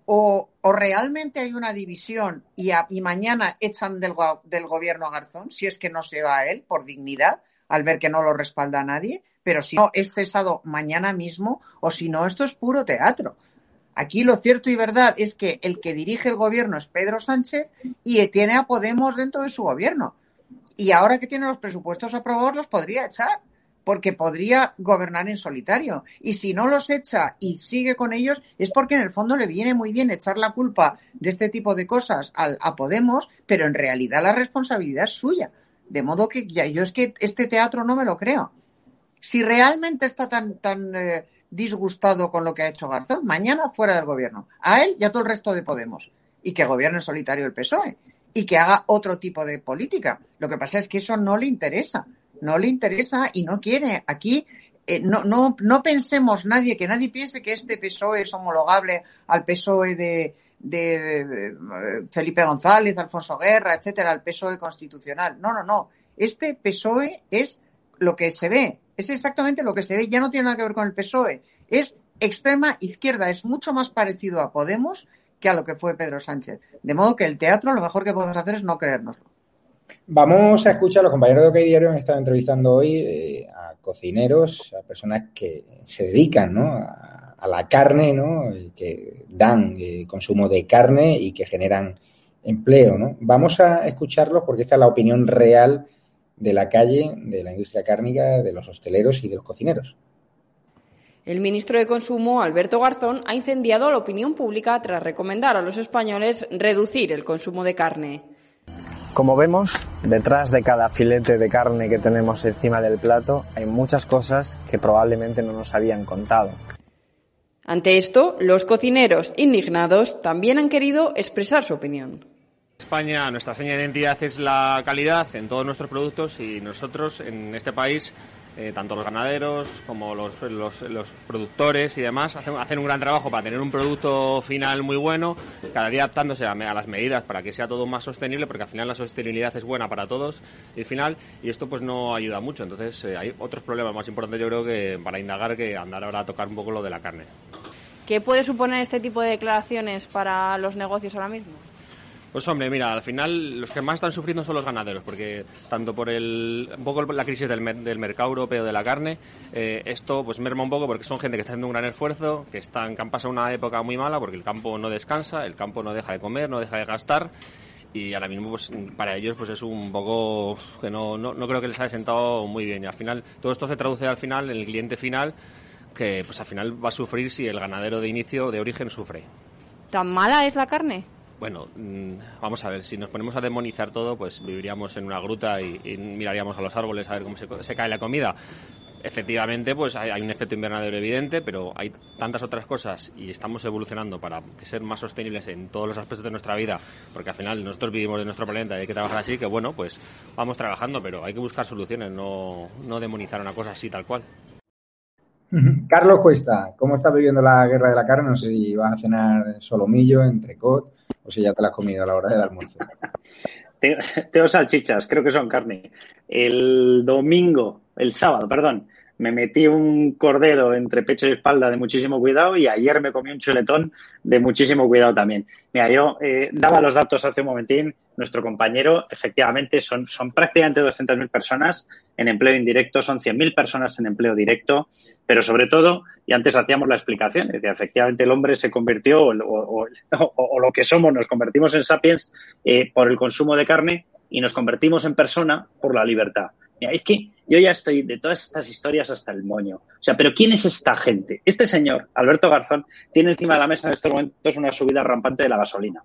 o, realmente hay una división y, y mañana echan del, del, gobierno a Garzón, si es que no se va a él por dignidad, al ver que no lo respalda nadie, pero si no es cesado mañana mismo, o si no, esto es puro teatro. Aquí lo cierto y verdad es que el que dirige el gobierno es Pedro Sánchez y tiene a Podemos dentro de su gobierno. Y ahora que tiene los presupuestos aprobados, los podría echar porque podría gobernar en solitario. Y si no los echa y sigue con ellos, es porque en el fondo le viene muy bien echar la culpa de este tipo de cosas a Podemos, pero en realidad la responsabilidad es suya. De modo que ya, yo es que este teatro no me lo creo. Si realmente está tan, tan eh, disgustado con lo que ha hecho Garzón, mañana fuera del gobierno. A él y a todo el resto de Podemos. Y que gobierne solitario el PSOE. Y que haga otro tipo de política. Lo que pasa es que eso no le interesa no le interesa y no quiere. Aquí eh, no, no, no pensemos nadie, que nadie piense que este PSOE es homologable al PSOE de, de, eh, Felipe González, Alfonso Guerra, etcétera, al PSOE constitucional. No, no, no. Este PSOE es lo que se ve, es exactamente lo que se ve, ya no tiene nada que ver con el PSOE, es extrema izquierda, es mucho más parecido a Podemos que a lo que fue Pedro Sánchez. De modo que el teatro lo mejor que podemos hacer es no creérnoslo. Vamos a escuchar, los compañeros de OK Diario han estado entrevistando hoy eh, a cocineros, a personas que se dedican a, la carne, ¿no? que dan eh, consumo de carne y que generan empleo. ¿no? Vamos a escucharlos porque esta es la opinión real de la calle, de la industria cárnica, de los hosteleros y de los cocineros. El ministro de Consumo, Alberto Garzón, ha incendiado a la opinión pública tras recomendar a los españoles reducir el consumo de carne. Como vemos, detrás de cada filete de carne que tenemos encima del plato hay muchas cosas que probablemente no nos habían contado. Ante esto, los cocineros indignados también han querido expresar su opinión. España, nuestra seña de identidad es la calidad en todos nuestros productos y nosotros en este país eh, tanto los ganaderos como los, los, productores y demás hacen, hacen, un gran trabajo para tener un producto final muy bueno, cada día adaptándose a, las medidas para que sea todo más sostenible, porque al final la sostenibilidad es buena para todos y final, y esto pues no ayuda mucho. Entonces eh, hay otros problemas más importantes yo creo que para indagar que andar ahora a tocar un poco lo de la carne. ¿Qué puede suponer este tipo de declaraciones para los negocios ahora mismo? Pues hombre, mira, al final los que más están sufriendo son los ganaderos, porque tanto por el, un poco la crisis del, del mercado europeo de la carne, eh, esto pues merma un poco porque son gente que está haciendo un gran esfuerzo, que están, que han pasado una época muy mala porque el campo no descansa, el campo no deja de comer, no deja de gastar y ahora mismo pues para ellos pues es un poco que no, no, no creo que les haya sentado muy bien y al final todo esto se traduce al final en el cliente final que pues al final va a sufrir si el ganadero de inicio de origen sufre. ¿Tan mala es la carne? Bueno, mm, vamos a ver, si nos ponemos a demonizar todo, pues viviríamos en una gruta y, miraríamos a los árboles a ver cómo se, cae la comida. Efectivamente, pues hay, un efecto invernadero evidente, pero hay tantas otras cosas y estamos evolucionando para ser más sostenibles en todos los aspectos de nuestra vida, porque al final nosotros vivimos de nuestro planeta y hay que trabajar así, que bueno, pues vamos trabajando, pero hay que buscar soluciones, no, no demonizar una cosa así tal cual. Carlos Cuesta, ¿cómo está viviendo la guerra de la carne? No sé si vas a cenar solomillo, entrecot o si ya te la has comido a la hora del almuerzo. tengo, salchichas, creo que son carne. El domingo, el sábado, perdón, me metí un cordero entre pecho y espalda de muchísimo cuidado y ayer me comí un chuletón de muchísimo cuidado también. Mira, yo eh, daba los datos hace un momentín, nuestro compañero, efectivamente, son, son prácticamente 200.000 personas en empleo indirecto, son 100.000 personas en empleo directo, pero sobre todo, y antes hacíamos la explicación, es efectivamente el hombre se convirtió, o, lo que somos, nos convertimos en sapiens eh, por el consumo de carne y nos convertimos en persona por la libertad. Mira, es que yo ya estoy de todas estas historias hasta el moño. O sea, pero ¿quién es esta gente? Este señor, Alberto Garzón, tiene encima de la mesa en estos momentos una subida rampante de la gasolina,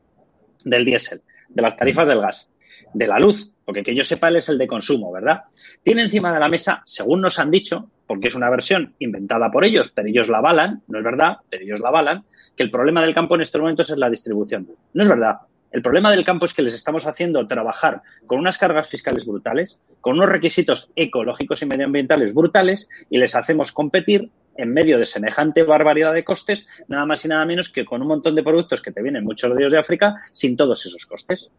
del diésel, de las tarifas del gas, de la luz, porque que yo sepa él es el de consumo, ¿verdad? Tiene encima de la mesa, según nos han dicho, porque es una versión inventada por ellos, pero ellos la avalan, no es verdad, pero ellos la avalan, que el problema del campo en estos momentos es la distribución. No es verdad. El problema del campo es que les estamos haciendo trabajar con unas cargas fiscales brutales, con unos requisitos ecológicos y medioambientales brutales y les hacemos competir en medio de semejante barbaridad de costes, nada más y nada menos que con un montón de productos que te vienen muchos de ellos de África sin todos esos costes.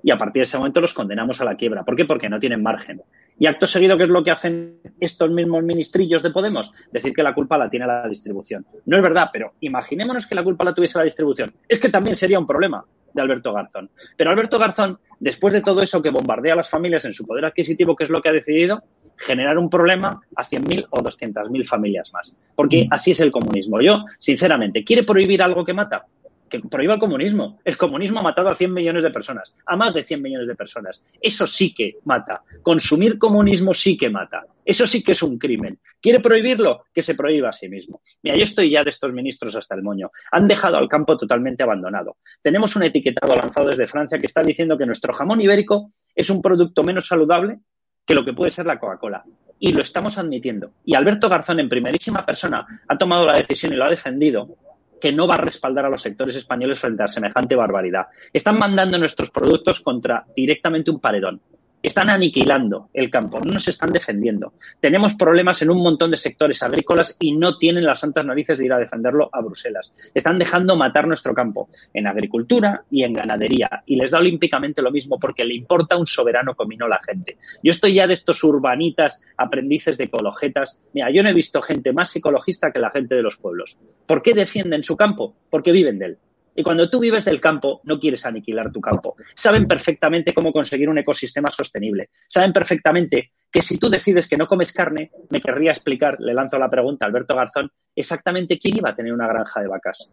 Y a partir de ese momento los condenamos a la quiebra. ¿Por qué? Porque no tienen margen. Y acto seguido, ¿qué es lo que hacen estos mismos ministrillos de Podemos? Decir que la culpa la tiene la distribución. No es verdad, pero imaginémonos que la culpa la tuviese la distribución. Es que también sería un problema de Alberto Garzón. Pero Alberto Garzón, después de todo eso que bombardea a las familias en su poder adquisitivo, ¿qué es lo que ha decidido? Generar un problema a 100.000 o 200.000 familias más. Porque así es el comunismo. Yo, sinceramente, ¿quiere prohibir algo que mata? Que prohíba el comunismo. El comunismo ha matado a 100 millones de personas, a más de 100 millones de personas. Eso sí que mata. Consumir comunismo sí que mata. Eso sí que es un crimen. ¿Quiere prohibirlo? Que se prohíba a sí mismo. Mira, yo estoy ya de estos ministros hasta el moño. Han dejado al campo totalmente abandonado. Tenemos un etiquetado lanzado desde Francia que está diciendo que nuestro jamón ibérico es un producto menos saludable que lo que puede ser la Coca-Cola. Y lo estamos admitiendo. Y Alberto Garzón, en primerísima persona, ha tomado la decisión y lo ha defendido que no va a respaldar a los sectores españoles frente a semejante barbaridad. Están mandando nuestros productos contra directamente un paredón están aniquilando el campo, no nos están defendiendo. Tenemos problemas en un montón de sectores agrícolas y no tienen las santas narices de ir a defenderlo a Bruselas. Están dejando matar nuestro campo en agricultura y en ganadería y les da olímpicamente lo mismo porque le importa un soberano comino la gente. Yo estoy ya de estos urbanitas, aprendices de ecologetas. Mira, yo no he visto gente más ecologista que la gente de los pueblos. ¿Por qué defienden su campo? Porque viven de él. Y cuando tú vives del campo, no quieres aniquilar tu campo. Saben perfectamente cómo conseguir un ecosistema sostenible. Saben perfectamente que si tú decides que no comes carne, me querría explicar, le lanzo la pregunta a Alberto Garzón, exactamente quién iba a tener una granja de vacas.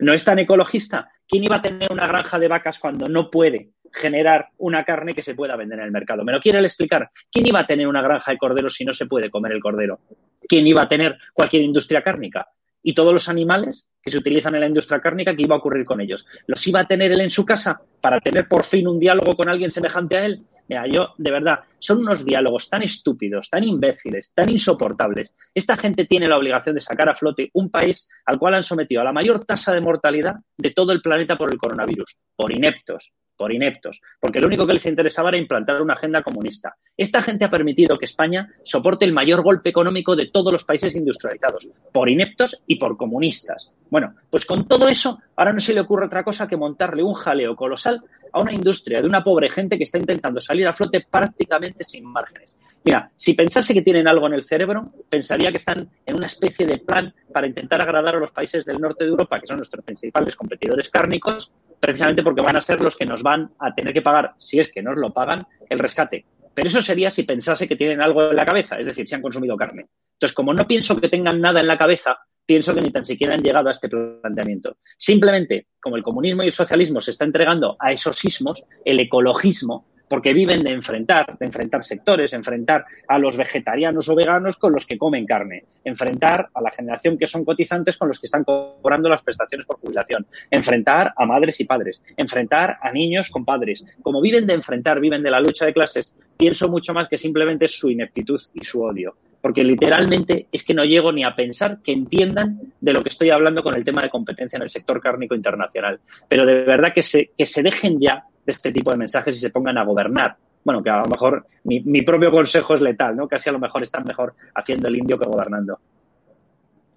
¿No es tan ecologista? ¿Quién iba a tener una granja de vacas cuando no puede generar una carne que se pueda vender en el mercado. ¿Me lo quiere explicar? ¿Quién iba a tener una granja de corderos si no se puede comer el cordero? ¿Quién iba a tener cualquier industria cárnica? Y todos los animales que se utilizan en la industria cárnica, ¿qué iba a ocurrir con ellos? ¿Los iba a tener él en su casa para tener por fin un diálogo con alguien semejante a él? Mira, yo, de verdad, son unos diálogos tan estúpidos, tan imbéciles, tan insoportables. Esta gente tiene la obligación de sacar a flote un país al cual han sometido a la mayor tasa de mortalidad de todo el planeta por el coronavirus, por ineptos, por ineptos, porque lo único que les interesaba era implantar una agenda comunista. Esta gente ha permitido que España soporte el mayor golpe económico de todos los países industrializados, por ineptos y por comunistas. Bueno, pues con todo eso, ahora no se le ocurre otra cosa que montarle un jaleo colosal a una industria de una pobre gente que está intentando salir a flote prácticamente sin márgenes. Mira, si pensase que tienen algo en el cerebro, pensaría que están en una especie de plan para intentar agradar a los países del norte de Europa, que son nuestros principales competidores cárnicos, precisamente porque van a ser los que nos van a tener que pagar, si es que nos lo pagan, el rescate. Pero eso sería si pensase que tienen algo en la cabeza, es decir, si han consumido carne. Entonces, como no pienso que tengan nada en la cabeza, pienso que ni tan siquiera han llegado a este planteamiento. Simplemente, como el comunismo y el socialismo se está entregando a esos sismos, el ecologismo porque viven de enfrentar, de enfrentar sectores, enfrentar a los vegetarianos o veganos con los que comen carne, enfrentar a la generación que son cotizantes con los que están cobrando las prestaciones por jubilación, enfrentar a madres y padres, enfrentar a niños con padres. Como viven de enfrentar, viven de la lucha de clases, pienso mucho más que simplemente su ineptitud y su odio. Porque literalmente es que no llego ni a pensar que entiendan de lo que estoy hablando con el tema de competencia en el sector cárnico internacional. Pero de verdad que se, que se dejen ya de este tipo de mensajes y se pongan a gobernar. Bueno, que a lo mejor mi, mi propio consejo es letal, ¿no? Casi a lo mejor están mejor haciendo el indio que gobernando.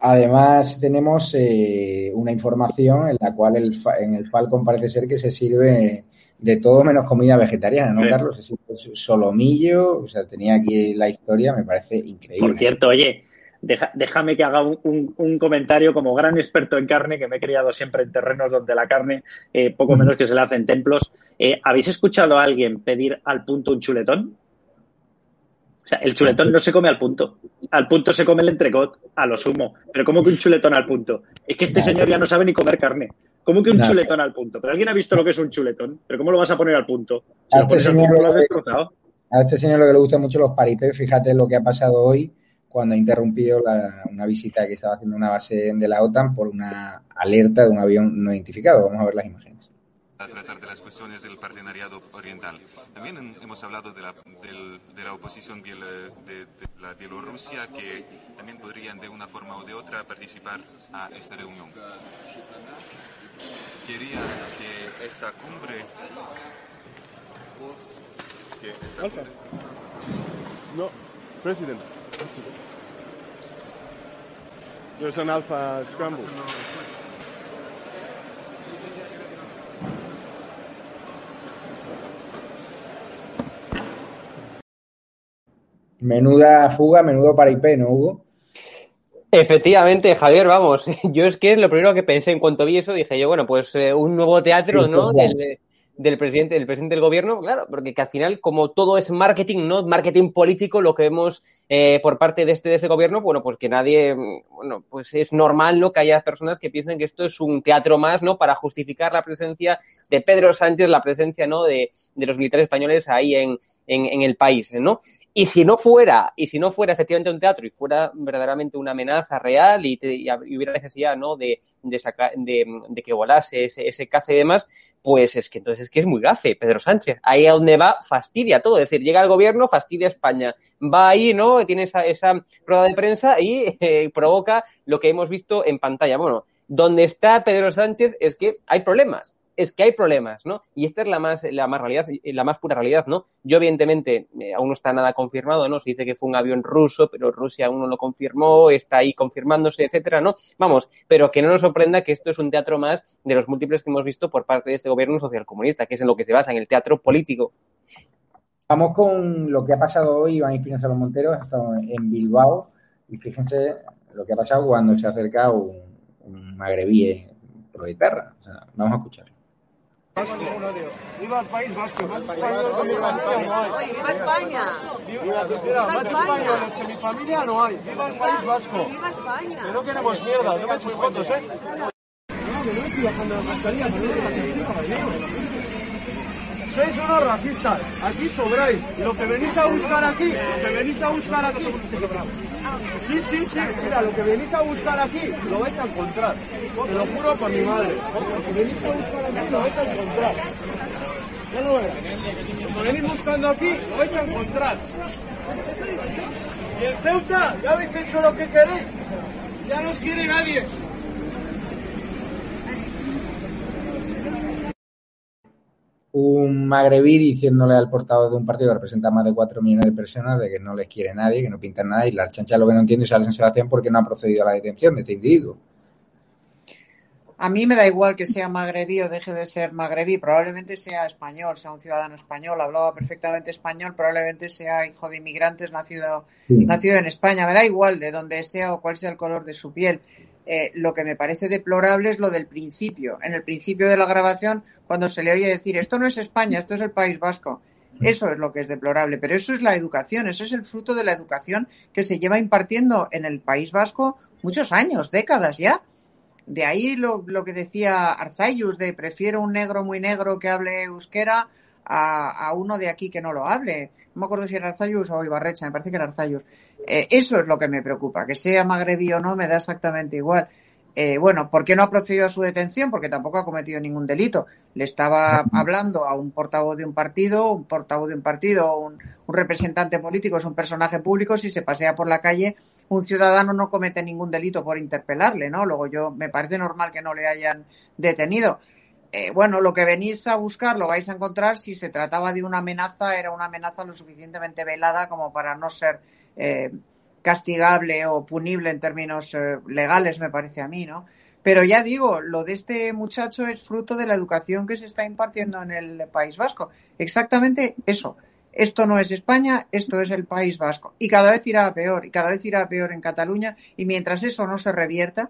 Además, tenemos eh, una información en la cual el, en el Falcon parece ser que se sirve de todo menos comida vegetariana, ¿no, sí. Carlos? Es decir, solomillo, o sea, tenía aquí la historia, me parece increíble. Por cierto, oye, deja, déjame que haga un, un, un, comentario como gran experto en carne, que me he criado siempre en terrenos donde la carne, eh, poco menos que se le hace en templos. Eh, ¿Habéis escuchado a alguien pedir al punto un chuletón? O sea, el chuletón no se come al punto. Al punto se come el entrecot, a lo sumo. Pero ¿cómo que un chuletón al punto? Es que este señor ya no sabe ni comer carne. ¿Cómo que un chuletón al punto? ¿Pero alguien ha visto lo que es un chuletón? ¿Pero cómo lo vas a poner al punto? Si a, este señor punto, lo destrozado. a este señor lo que le gustan mucho los paripés, fíjate lo que ha pasado hoy cuando ha interrumpido la, una visita que estaba haciendo una base de la OTAN por una alerta de un avión no identificado. Vamos a ver las imágenes. Tratar de las cuestiones del partenariado oriental. También hemos hablado de la, del, de la oposición de, de, la Bielorrusia, que también podrían de una forma o de otra participar a esta reunión. Quería que esa cumbre. Que esta cumbre. No, President. There's an Alpha scramble. Menuda fuga, menudo paripé, ¿no, Hugo? Efectivamente, Javier, vamos. Yo es que es lo primero que pensé en cuanto vi eso, dije yo, bueno, pues eh, un nuevo teatro, ¿no? Del, del presidente, del presidente del gobierno, claro, porque que al final, como todo es marketing, ¿no? Marketing político, lo que vemos eh, por parte de este, de este gobierno, bueno, pues que nadie, bueno, pues es normal, ¿no? Que haya personas que piensen que esto es un teatro más, ¿no? Para justificar la presencia de Pedro Sánchez, la presencia, ¿no? De, de los militares españoles ahí en, en, en el país, ¿no? Y si no fuera, y si no fuera efectivamente un teatro y fuera verdaderamente una amenaza real y, te, y hubiera necesidad, ¿no? De, de, sacar, de, de que volase ese, ese cace y demás, pues es que entonces es que es muy gafe, Pedro Sánchez. Ahí a donde va, fastidia todo. Es decir, llega al gobierno, fastidia España. Va ahí, ¿no? Tiene esa, esa rueda de prensa y eh, provoca lo que hemos visto en pantalla. Bueno, donde está Pedro Sánchez es que hay problemas es que hay problemas, ¿no? Y esta es la más, la más realidad, la más pura realidad, ¿no? Yo, evidentemente, eh, aún no está nada confirmado, ¿no? Se dice que fue un avión ruso, pero Rusia aún no lo confirmó, está ahí confirmándose, etcétera, ¿no? Vamos, pero que no nos sorprenda que esto es un teatro más de los múltiples que hemos visto por parte de este gobierno socialcomunista, que es en lo que se basa, en el teatro político. Vamos con lo que ha pasado hoy, Iván Espinosa Los Monteros, ha estado en Bilbao, y fíjense lo que ha pasado cuando se ha acercado un, un magrebí pro de terra. O sea, vamos a escuchar. ¡Viva el País Vasco! ¡Viva España! ¡Viva España! ¡Viva, viva más españoles que mi familia no hay! ¡Viva el País Vasco! ¡Viva España! Que no queremos mierda, no me echéis fotos, ¿eh? No, que no estoy bajando la mascarilla, pero no Sois unos racistas. Aquí sobráis. Lo que venís a buscar aquí, lo que venís a buscar aquí. Sí, sí, sí. Mira, lo que venís a buscar aquí lo vais a encontrar. Te lo juro por mi madre. Lo que venís a buscar aquí lo vais a encontrar. Ya lo verás. Lo que venís buscando aquí lo vais a encontrar. Y el Ceuta, ya habéis hecho lo que queréis. Ya no os quiere nadie. Un magrebí diciéndole al portavoz de un partido que representa más de 4 millones de personas de que no les quiere nadie, que no pintan nada y la chancha lo que no entiende es a San Sebastián porque no ha procedido a la detención de este individuo. A mí me da igual que sea magrebí o deje de ser magrebí, probablemente sea español, sea un ciudadano español, hablaba perfectamente español, probablemente sea hijo de inmigrantes nacido, Sí. nacido en España, me da igual de dónde sea o cuál sea el color de su piel. Eh, lo que me parece deplorable es lo del principio. En el principio de la grabación, cuando se le oye decir, esto no es España, esto es el País Vasco. Eso es lo que es deplorable, pero eso es la educación, eso es el fruto de la educación que se lleva impartiendo en el País Vasco muchos años, décadas ya. De ahí lo, lo que decía Arzayus, de prefiero un negro muy negro que hable euskera a, a uno de aquí que no lo hable. No me acuerdo si era Arzayus o Ibarrecha, me parece que era Arzayus. Eh, eso es lo que me preocupa, que sea magrebí o no me da exactamente igual. Eh, bueno, ¿por qué no ha procedido a su detención? Porque tampoco ha cometido ningún delito. Le estaba hablando a un portavoz de un partido, un portavoz de un partido, un, un representante político, es un personaje público, si se pasea por la calle, un ciudadano no comete ningún delito por interpelarle, ¿no? Luego yo, me parece normal que no le hayan detenido. Eh, bueno, lo que venís a buscar lo vais a encontrar si se trataba de una amenaza, era una amenaza lo suficientemente velada como para no ser eh, castigable o punible en términos eh, legales, me parece a mí, ¿no? Pero ya digo, lo de este muchacho es fruto de la educación que se está impartiendo en el País Vasco. Exactamente eso. Esto no es España, esto es el País Vasco. Y cada vez irá peor, y cada vez irá peor en Cataluña. Y mientras eso no se revierta,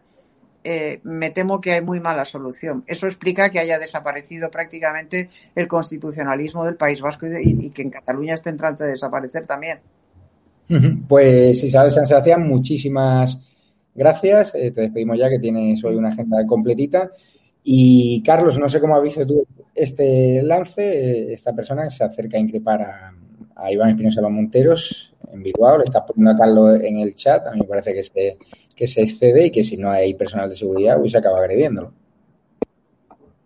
eh, me temo que hay muy mala solución. Eso explica que haya desaparecido prácticamente el constitucionalismo del País Vasco y, que en Cataluña esté entrante de desaparecer también. Pues Isabel San Sebastián, muchísimas gracias. Eh, te despedimos ya que tienes hoy una agenda completita. Y Carlos, no sé cómo has visto tú este lance. Eh, Esta persona se acerca a increpar a, a Iván Espinosa Los Monteros en Bilbao. Le estás poniendo a Carlos en el chat. A mí me parece que se, excede y que si no hay personal de seguridad, hoy se acaba agrediéndolo.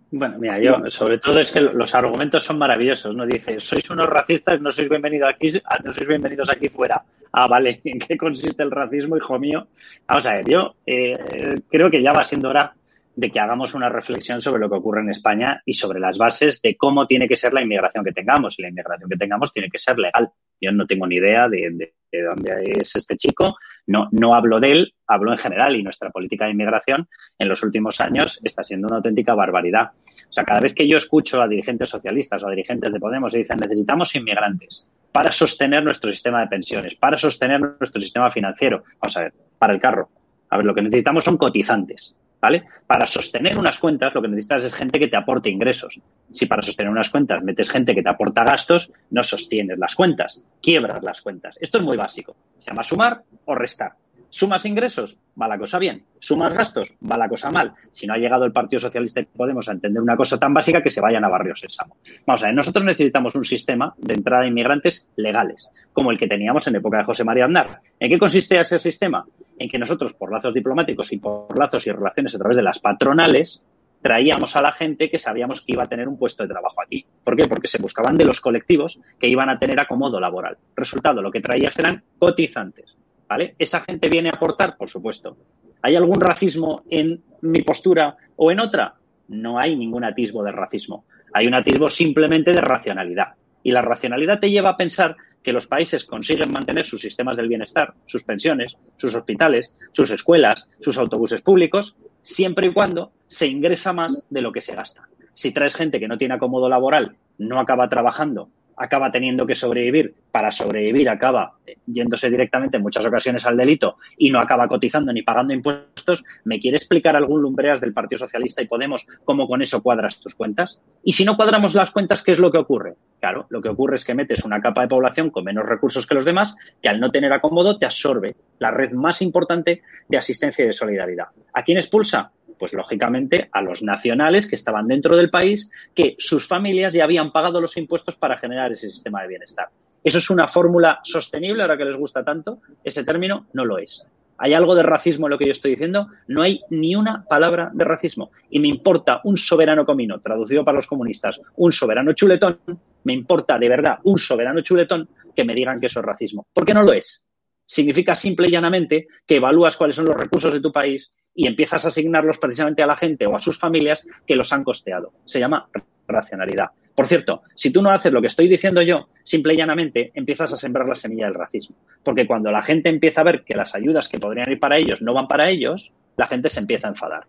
Bueno, mira, yo sobre todo es que los argumentos son maravillosos, ¿no? Dice, sois unos racistas, no sois bienvenidos aquí, no sois bienvenidos aquí fuera. Ah, vale, ¿en qué consiste el racismo, hijo mío? Vamos a ver, yo eh, creo que ya va siendo hora de que hagamos una reflexión sobre lo que ocurre en España y sobre las bases de cómo tiene que ser la inmigración que tengamos. Y la inmigración que tengamos tiene que ser legal. Yo no tengo ni idea de, de- de dónde es este chico, no, no hablo de él, hablo en general y nuestra política de inmigración en los últimos años está siendo una auténtica barbaridad. O sea, cada vez que yo escucho a dirigentes socialistas o a dirigentes de Podemos y dicen necesitamos inmigrantes para sostener nuestro sistema de pensiones, para sostener nuestro sistema financiero, vamos a ver, para el carro. A ver, lo que necesitamos son cotizantes, ¿vale? Para sostener unas cuentas, lo que necesitas es gente que te aporte ingresos. Si para sostener unas cuentas metes gente que te aporta gastos, no sostienes las cuentas, quiebras las cuentas. Esto es muy básico. Se llama sumar o restar. Sumas ingresos, va la cosa bien. Sumas gastos, va la cosa mal. Si no ha llegado el Partido Socialista y Podemos a entender una cosa tan básica que se vayan a Barrio Sésamo. Vamos a ver, nosotros necesitamos un sistema de entrada de inmigrantes legales, como el que teníamos en época de José María Aznar. ¿En qué consiste ese sistema? En que nosotros, por lazos diplomáticos y por lazos y relaciones a través de las patronales, traíamos a la gente que sabíamos que iba a tener un puesto de trabajo aquí. ¿Por qué? Porque se buscaban de los colectivos que iban a tener acomodo laboral. Resultado, lo que traías eran cotizantes. ¿Vale? ¿Esa gente viene a aportar? Por supuesto. ¿Hay algún racismo en mi postura o en otra? No hay ningún atisbo de racismo. Hay un atisbo simplemente de racionalidad. Y la racionalidad te lleva a pensar que los países consiguen mantener sus sistemas del bienestar, sus pensiones, sus hospitales, sus escuelas, sus autobuses públicos, siempre y cuando se ingresa más de lo que se gasta. Si traes gente que no tiene acomodo laboral, no acaba trabajando, acaba teniendo que sobrevivir, para sobrevivir acaba yéndose directamente en muchas ocasiones al delito y no acaba cotizando ni pagando impuestos, ¿me quiere explicar algún lumbreas del Partido Socialista y Podemos cómo con eso cuadras tus cuentas? Y si no cuadramos las cuentas, ¿qué es lo que ocurre? Claro, lo que ocurre es que metes una capa de población con menos recursos que los demás, que al no tener acomodo te absorbe la red más importante de asistencia y de solidaridad. ¿A quién expulsa? Pues lógicamente a los nacionales que estaban dentro del país, que sus familias ya habían pagado los impuestos para generar ese sistema de bienestar. ¿Eso es una fórmula sostenible ahora que les gusta tanto? Ese término no lo es. ¿Hay algo de racismo en lo que yo estoy diciendo? No hay ni una palabra de racismo. Y me importa un soberano comino, traducido para los comunistas, un soberano chuletón, me importa de verdad un soberano chuletón que me digan que eso es racismo. Porque no lo es. Significa simple y llanamente que evalúas cuáles son los recursos de tu país y empiezas a asignarlos precisamente a la gente o a sus familias que los han costeado. Se llama racionalidad. Por cierto, si tú no haces lo que estoy diciendo yo, simple y llanamente empiezas a sembrar la semilla del racismo. Porque cuando la gente empieza a ver que las ayudas que podrían ir para ellos no van para ellos, la gente se empieza a enfadar.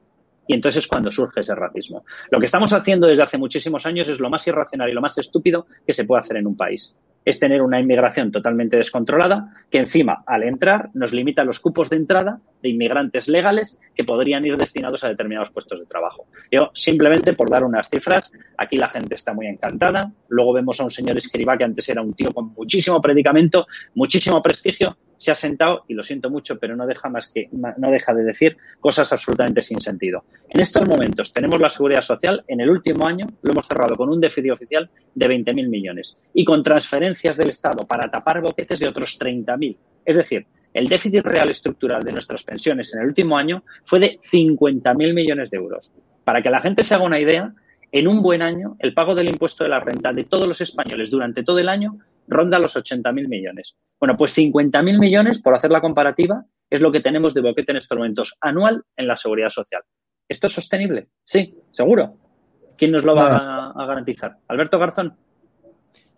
Y entonces es cuando surge ese racismo. Lo que estamos haciendo desde hace muchísimos años es lo más irracional y lo más estúpido que se puede hacer en un país es tener una inmigración totalmente descontrolada que encima, al entrar, nos limita los cupos de entrada de inmigrantes legales que podrían ir destinados a determinados puestos de trabajo. Yo, simplemente por dar unas cifras, aquí la gente está muy encantada. Luego vemos a un señor escriba que antes era un tío con muchísimo predicamento, muchísimo prestigio, se ha sentado, y lo siento mucho, pero no deja más que, no deja de decir cosas absolutamente sin sentido. En estos momentos tenemos la seguridad social, en el último año lo hemos cerrado con un déficit oficial de 20.000 millones y con transferencias del Estado para tapar boquetes de otros 30.000. Es decir, el déficit real estructural de nuestras pensiones en el último año fue de 50.000 millones de euros. Para que la gente se haga una idea, en un buen año, el pago del impuesto de la renta de todos los españoles durante todo el año ronda los 80.000 millones. Bueno, pues 50.000 millones, por hacer la comparativa, es lo que tenemos de boquete en estos momentos anual en la seguridad social. ¿Esto es sostenible? Sí, seguro. ¿Quién nos lo va a, garantizar? ¿Alberto Garzón?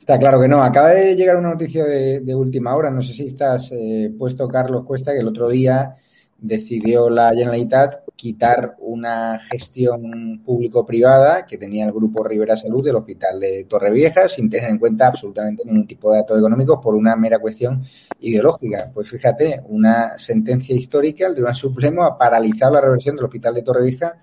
Está claro que no. Acaba de llegar una noticia de, última hora. No sé si estás eh, puesto, Carlos Cuesta, que el otro día decidió la Generalitat quitar una gestión público-privada que tenía el grupo Rivera Salud del Hospital de Torrevieja sin tener en cuenta absolutamente ningún tipo de datos económicos por una mera cuestión ideológica. Pues fíjate, una sentencia histórica, el Tribunal Supremo ha paralizado la reversión del Hospital de Torrevieja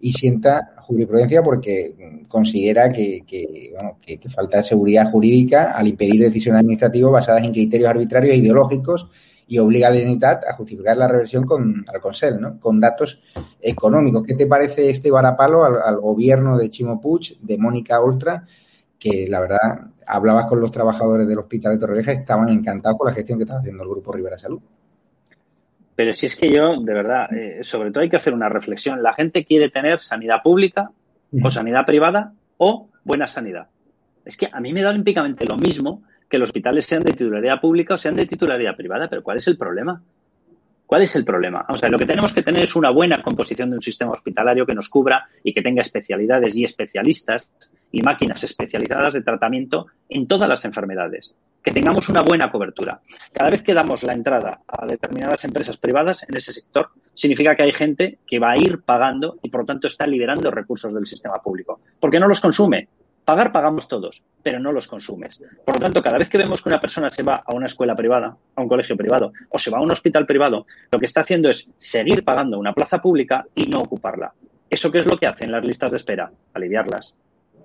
y sienta jurisprudencia porque considera que, que, bueno, que, falta seguridad jurídica al impedir decisiones administrativas basadas en criterios arbitrarios e ideológicos y obliga a la Generalitat a justificar la reversión con, al Consell, ¿no? con datos económicos. ¿Qué te parece este varapalo al, gobierno de Chimo Puig, de Mónica Oltra, que la verdad hablabas con los trabajadores del Hospital de Torrevieja estaban encantados con la gestión que estaba haciendo el Grupo Rivera Salud? Pero si es que yo, de verdad, eh, sobre todo hay que hacer una reflexión. La gente quiere tener sanidad pública o sanidad privada o buena sanidad. Es que a mí me da olímpicamente lo mismo que los hospitales sean de titularidad pública o sean de titularidad privada, pero ¿cuál es el problema? ¿Cuál es el problema? O sea, lo que tenemos que tener es una buena composición de un sistema hospitalario que nos cubra y que tenga especialidades y especialistas y máquinas especializadas de tratamiento en todas las enfermedades. Que tengamos una buena cobertura. Cada vez que damos la entrada a determinadas empresas privadas en ese sector, significa que hay gente que va a ir pagando y por lo tanto está liberando recursos del sistema público. Porque no los consume, Pagar pagamos todos, pero no los consumes. Por lo tanto, cada vez que vemos que una persona se va a una escuela privada, a un colegio privado o se va a un hospital privado, lo que está haciendo es seguir pagando una plaza pública y no ocuparla. ¿Eso qué es lo que hacen las listas de espera? Aliviarlas.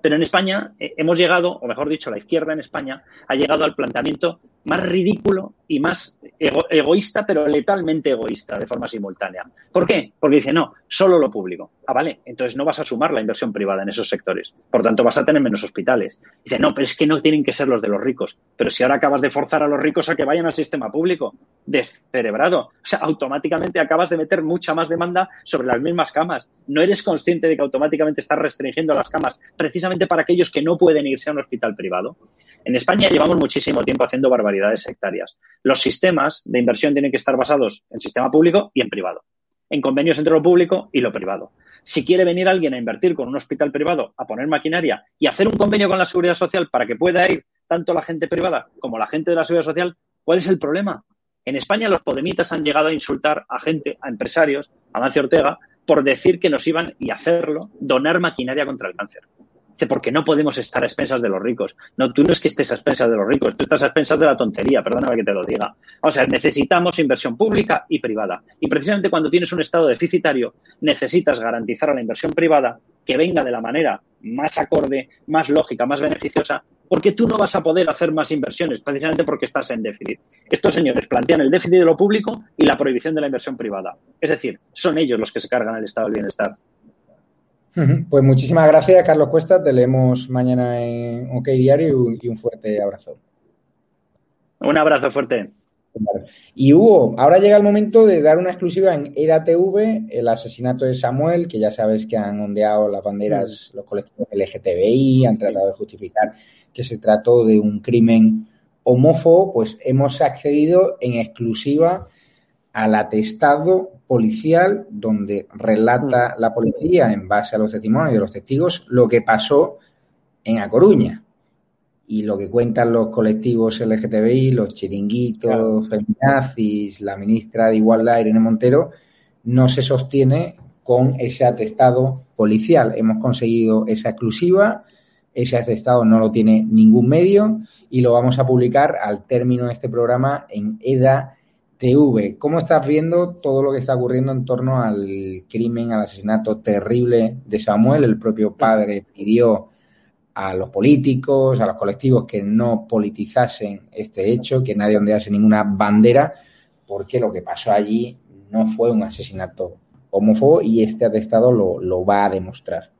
Pero en España eh, hemos llegado, o mejor dicho, la izquierda en España ha llegado al planteamiento más ridículo y más egoísta, pero letalmente egoísta de forma simultánea. ¿Por qué? Porque dice, no, solo lo público. Ah, vale, entonces no vas a sumar la inversión privada en esos sectores. Por tanto, vas a tener menos hospitales. Dice, no, pero es que no tienen que ser los de los ricos. Pero si ahora acabas de forzar a los ricos a que vayan al sistema público, descerebrado. O sea, automáticamente acabas de meter mucha más demanda sobre las mismas camas. No eres consciente de que automáticamente estás restringiendo las camas precisamente para aquellos que no pueden irse a un hospital privado. En España llevamos muchísimo tiempo haciendo barbaridades sectarias. Los sistemas de inversión tienen que estar basados en sistema público y en privado, en convenios entre lo público y lo privado. Si quiere venir alguien a invertir con un hospital privado, a poner maquinaria y hacer un convenio con la seguridad social para que pueda ir tanto la gente privada como la gente de la seguridad social, ¿cuál es el problema? En España los podemitas han llegado a insultar a gente, a empresarios, a Mancio Ortega, por decir que nos iban, y hacerlo, donar maquinaria contra el cáncer. Dice, porque no podemos estar a expensas de los ricos. No, tú no es que estés a expensas de los ricos, tú estás a expensas de la tontería, perdóname que te lo diga. O sea, necesitamos inversión pública y privada. Y precisamente cuando tienes un estado deficitario, necesitas garantizar a la inversión privada que venga de la manera más acorde, más lógica, más beneficiosa porque tú no vas a poder hacer más inversiones, precisamente porque estás en déficit. Estos señores plantean el déficit de lo público y la prohibición de la inversión privada. Es decir, son ellos los que se cargan el estado del bienestar. Pues muchísimas gracias, Carlos Cuesta. Te leemos mañana en OK Diario y un fuerte abrazo. Un abrazo fuerte. Y Hugo, ahora llega el momento de dar una exclusiva en EDATV, el asesinato de Samuel, que ya sabes que han ondeado las banderas los colectivos LGTBI, han tratado de justificar que se trató de un crimen homófobo, pues hemos accedido en exclusiva al atestado policial donde relata la policía, en base a los testimonios de los testigos, lo que pasó en A Coruña y lo que cuentan los colectivos LGTBI, los chiringuitos, feminazis, la ministra de Igualdad, Irene Montero, no se sostiene con ese atestado policial. Hemos conseguido esa exclusiva, ese atestado no lo tiene ningún medio y lo vamos a publicar al término de este programa en EDA TV. ¿Cómo estás viendo todo lo que está ocurriendo en torno al crimen, al asesinato terrible de Samuel? El propio padre pidió a los políticos, a los colectivos que no politizasen este hecho, que nadie ondease ninguna bandera, porque lo que pasó allí no fue un asesinato homófobo y este atestado lo, va a demostrar.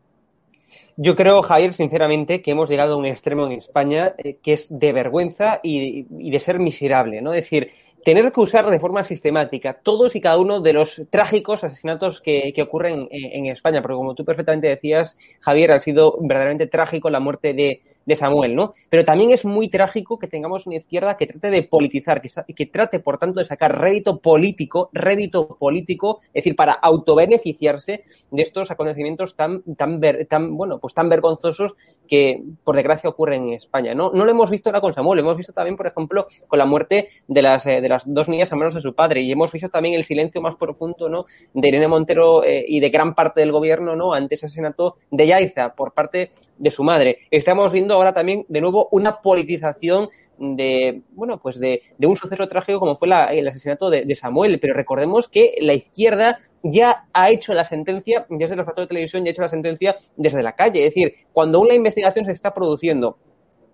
Yo creo, Javier, sinceramente, que hemos llegado a un extremo en España eh, que es de vergüenza y, y, de ser miserable, ¿no? Es decir, tener que usar de forma sistemática todos y cada uno de los trágicos asesinatos que, que ocurren en, en, España, porque como tú perfectamente decías, Javier, ha sido verdaderamente trágico la muerte de, de Samuel, ¿no? Pero también es muy trágico que tengamos una izquierda que trate de politizar, que, que trate, por tanto, de sacar rédito político, rédito político, es decir, para autobeneficiarse de estos acontecimientos tan, tan, ver, tan, bueno, pues tan vergonzosos que, por desgracia, ocurren en España, ¿no? No lo hemos visto ahora con Samuel, lo hemos visto también, por ejemplo, con la muerte de las, eh, de las dos niñas a manos de su padre y hemos visto también el silencio más profundo, ¿no? De Irene Montero eh, y de gran parte del gobierno, ¿no? Ante ese asesinato de Yaiza por parte de su madre. Estamos viendo ahora también, de nuevo, una politización de, bueno, pues de, un suceso trágico como fue el asesinato de, Samuel. Pero recordemos que la izquierda ya ha hecho la sentencia, desde los platos de televisión, ya ha hecho la sentencia desde la calle. Es decir, cuando una investigación se está produciendo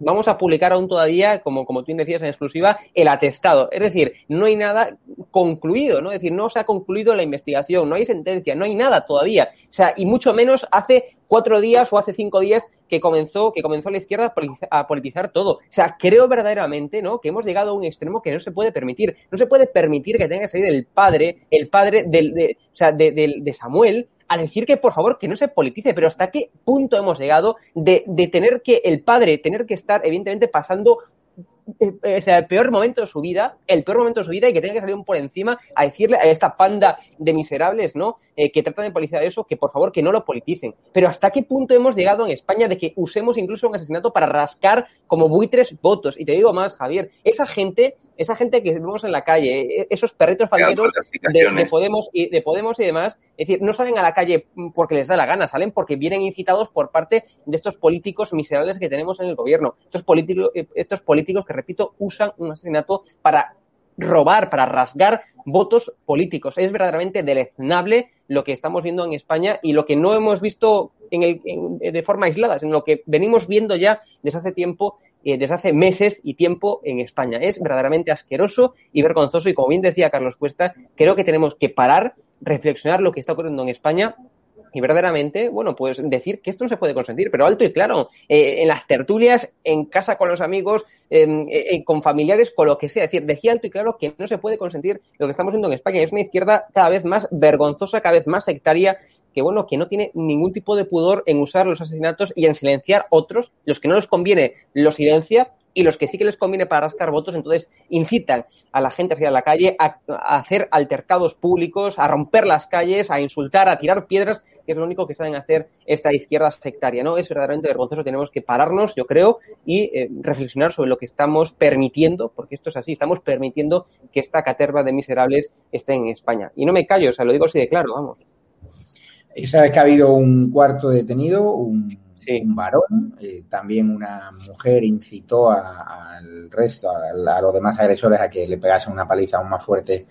vamos a publicar aún todavía, como, como tú decías en exclusiva, el atestado. Es decir, no hay nada concluido, ¿no? Es decir, no se ha concluido la investigación, no hay sentencia, no hay nada todavía. O sea, y mucho menos hace cuatro días o hace cinco días que comenzó, que comenzó la izquierda a politizar todo. O sea, creo verdaderamente, ¿no? Que hemos llegado a un extremo que no se puede permitir. No se puede permitir que tenga que salir el padre, el padre del, de, o sea, de, de, de Samuel, a decir que por favor que no se politice, pero hasta qué punto hemos llegado de, de tener que el padre, tener que estar evidentemente pasando o sea, el peor momento de su vida, el peor momento de su vida y que tenga que salir por encima a decirle a esta panda de miserables, ¿no? Eh, que tratan de politizar eso, que por favor que no lo politicen. Pero ¿hasta qué punto hemos llegado en España de que usemos incluso un asesinato para rascar como buitres votos? Y te digo más, Javier, esa gente, esa gente que vemos en la calle, esos perritos falderos de, de, Podemos y de Podemos y demás, es decir, no salen a la calle porque les da la gana, salen porque vienen incitados por parte de estos políticos miserables que tenemos en el gobierno. Estos políticos, estos políticos que repito, usan un asesinato para robar, para rasgar votos políticos. Es verdaderamente deleznable lo que estamos viendo en España y lo que no hemos visto en el, en, de forma aislada, sino lo que venimos viendo ya desde hace tiempo, eh, desde hace meses y tiempo en España. Es verdaderamente asqueroso y vergonzoso y como bien decía Carlos Cuesta, creo que tenemos que parar, reflexionar lo que está ocurriendo en España y verdaderamente, bueno, pues decir que esto no se puede consentir, pero alto y claro, eh, en las tertulias, en casa con los amigos, eh, con familiares, con lo que sea, es decir, decía alto y claro que no se puede consentir lo que estamos viendo en España. Es una izquierda cada vez más vergonzosa, cada vez más sectaria, que bueno, que no tiene ningún tipo de pudor en usar los asesinatos y en silenciar otros, los que no les conviene los silencia y los que sí que les conviene para rascar votos, entonces incitan a la gente a salir a la calle, a, a, hacer altercados públicos, a romper las calles, a insultar, a tirar piedras, que es lo único que saben hacer esta izquierda sectaria, ¿no? Es verdaderamente vergonzoso, tenemos que pararnos, yo creo, y eh, reflexionar sobre lo que estamos permitiendo, porque esto es así, estamos permitiendo que esta caterva de miserables esté en España. Y no me callo, o sea, lo digo así de claro, vamos. Y sabes que ha habido un cuarto detenido, un sí. un varón, eh, también una mujer incitó al resto, a, a, los demás agresores a que le pegasen una paliza aún más fuerte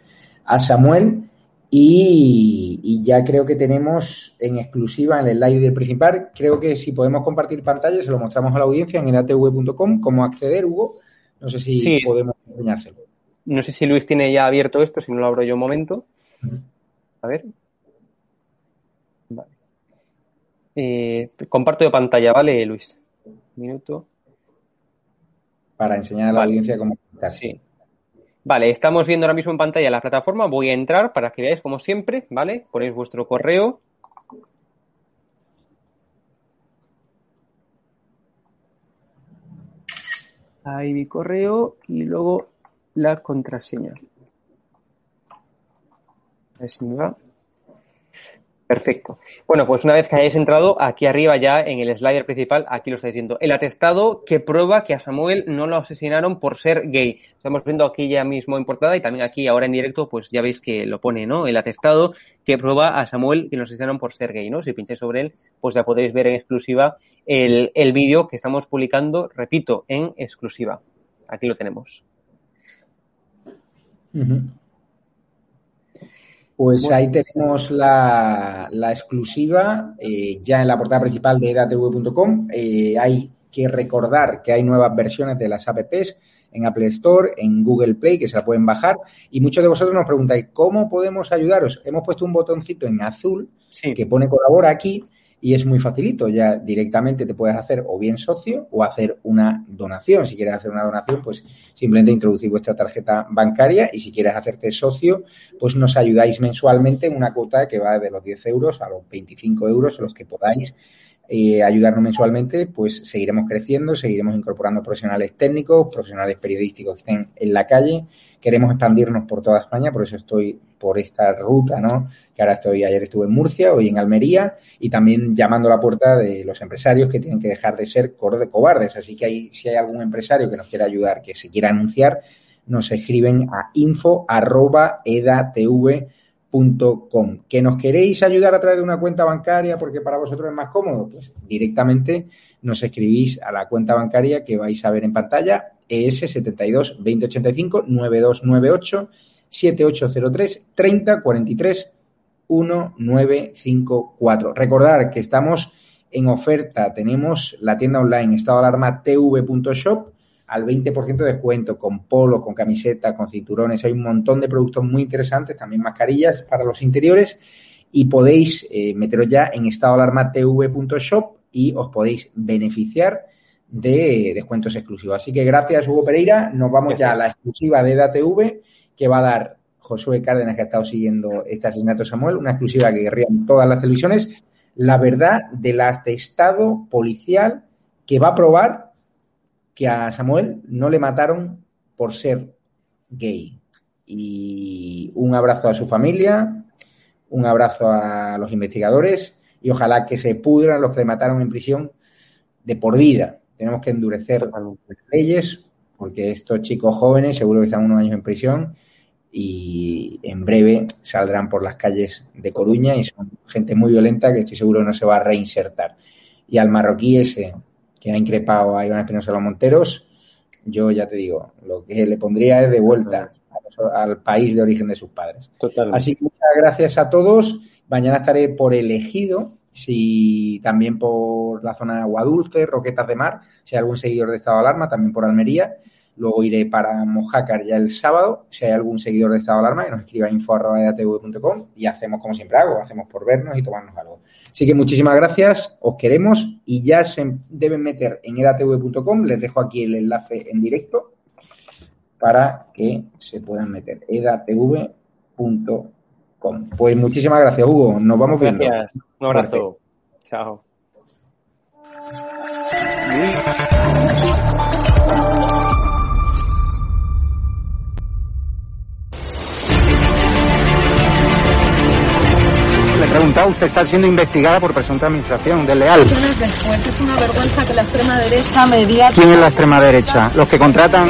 a Samuel Y, y, ya creo que tenemos en exclusiva en el live del principal, creo que si podemos compartir pantalla, se lo mostramos a la audiencia en edatv.com, cómo acceder, Hugo. No sé si Sí. podemos enseñárselo. No sé si Luis tiene ya abierto esto, si no lo abro yo un momento. A ver. Vale. Eh, comparto de pantalla, ¿vale, Luis? Un minuto. Para enseñar a la Vale. audiencia cómo. Sí. Vale, estamos viendo ahora mismo en pantalla la plataforma. Voy a entrar para que veáis como siempre, ¿vale? Ponéis vuestro correo. Ahí mi correo y luego la contraseña. A ver si me va. Perfecto. Bueno, pues una vez que hayáis entrado, aquí arriba ya en el slider principal, aquí lo estáis viendo. El atestado que prueba que a Samuel no lo asesinaron por ser gay. Estamos viendo aquí ya mismo en portada y también aquí ahora en directo, pues ya veis que lo pone, ¿no? El atestado que prueba a Samuel que lo asesinaron por ser gay, ¿no? Si pincháis sobre él, pues ya podéis ver en exclusiva el, el vídeo que estamos publicando, repito, en exclusiva. Aquí lo tenemos. Pues Bueno. ahí tenemos la, la exclusiva eh, ya en la portada principal de edatv.com. Eh, hay que recordar que hay nuevas versiones de las apps en Apple Store, en Google Play, que se la pueden bajar. Y muchos de vosotros nos preguntáis, ¿cómo podemos ayudaros? Hemos puesto un botoncito en azul que pone colabora aquí y es muy facilito. Ya directamente te puedes hacer o bien socio o hacer una donación. Si quieres hacer una donación, pues simplemente introducir vuestra tarjeta bancaria y si quieres hacerte socio, pues nos ayudáis mensualmente en una cuota que va de los 10 euros a los 25 euros, los que podáis eh, ayudarnos mensualmente, pues seguiremos creciendo, seguiremos incorporando profesionales técnicos, profesionales periodísticos que estén en la calle. Queremos expandirnos por toda España, por eso estoy por esta ruta, ¿no? Que ahora estoy, ayer estuve en Murcia, hoy en Almería y también llamando a la puerta de los empresarios que tienen que dejar de ser cobardes. Así que hay, si hay algún empresario que nos quiera ayudar, que se quiera anunciar, nos escriben a info arroba edatv.com. ¿Que nos queréis ayudar a través de una cuenta bancaria porque para vosotros es más cómodo? Pues directamente nos escribís a la cuenta bancaria que vais a ver en pantalla, ES 72 2085 9298 7803 30 43 1954. Recordar que estamos en oferta, tenemos la tienda online estado alarma tv.shop al 20% de descuento con polo, con camiseta, con cinturones. Hay un montón de productos muy interesantes, también mascarillas para los interiores y podéis eh, meteros ya en estado de alarma tv.shop y os podéis beneficiar de descuentos exclusivos. Así que gracias Hugo Pereira, nos vamos ya a la exclusiva de EDATV que va a dar Josué Cárdenas que ha estado siguiendo este asesinato de Samuel, una exclusiva que querrían todas las televisiones, la verdad del atestado policial que va a probar que a Samuel no le mataron por ser gay. Y un abrazo a su familia, un abrazo a los investigadores y ojalá que se pudran los que le mataron en prisión de por vida. Tenemos que endurecer las leyes porque estos chicos jóvenes seguro que están unos años en prisión y en breve saldrán por las calles de Coruña y son gente muy violenta que estoy seguro no se va a reinsertar. Y al marroquí ese que ha increpado a Iván Espinosa Los Monteros, yo ya te digo, lo que le pondría es de vuelta al país de origen de sus padres. Así que muchas gracias a todos. Mañana estaré por elegido, si también por la zona de Agua Dulce, Roquetas de Mar, si hay algún seguidor de estado de alarma, también por Almería. Luego iré para Mojácar ya el sábado, si hay algún seguidor de estado de alarma, que nos escriba info.edatv.com y hacemos como siempre hago, hacemos por vernos y tomarnos algo. Así que muchísimas gracias, os queremos y ya se deben meter en edatv.com, les dejo aquí el enlace en directo para que se puedan meter, edatv.com. Pues muchísimas gracias, Hugo, nos vamos viendo. Gracias. Un abrazo. Chao. Le he preguntado, usted está siendo investigada por presunta administración desleal. Es una vergüenza que la extrema derecha media ¿Quién es la extrema derecha? Los que contratan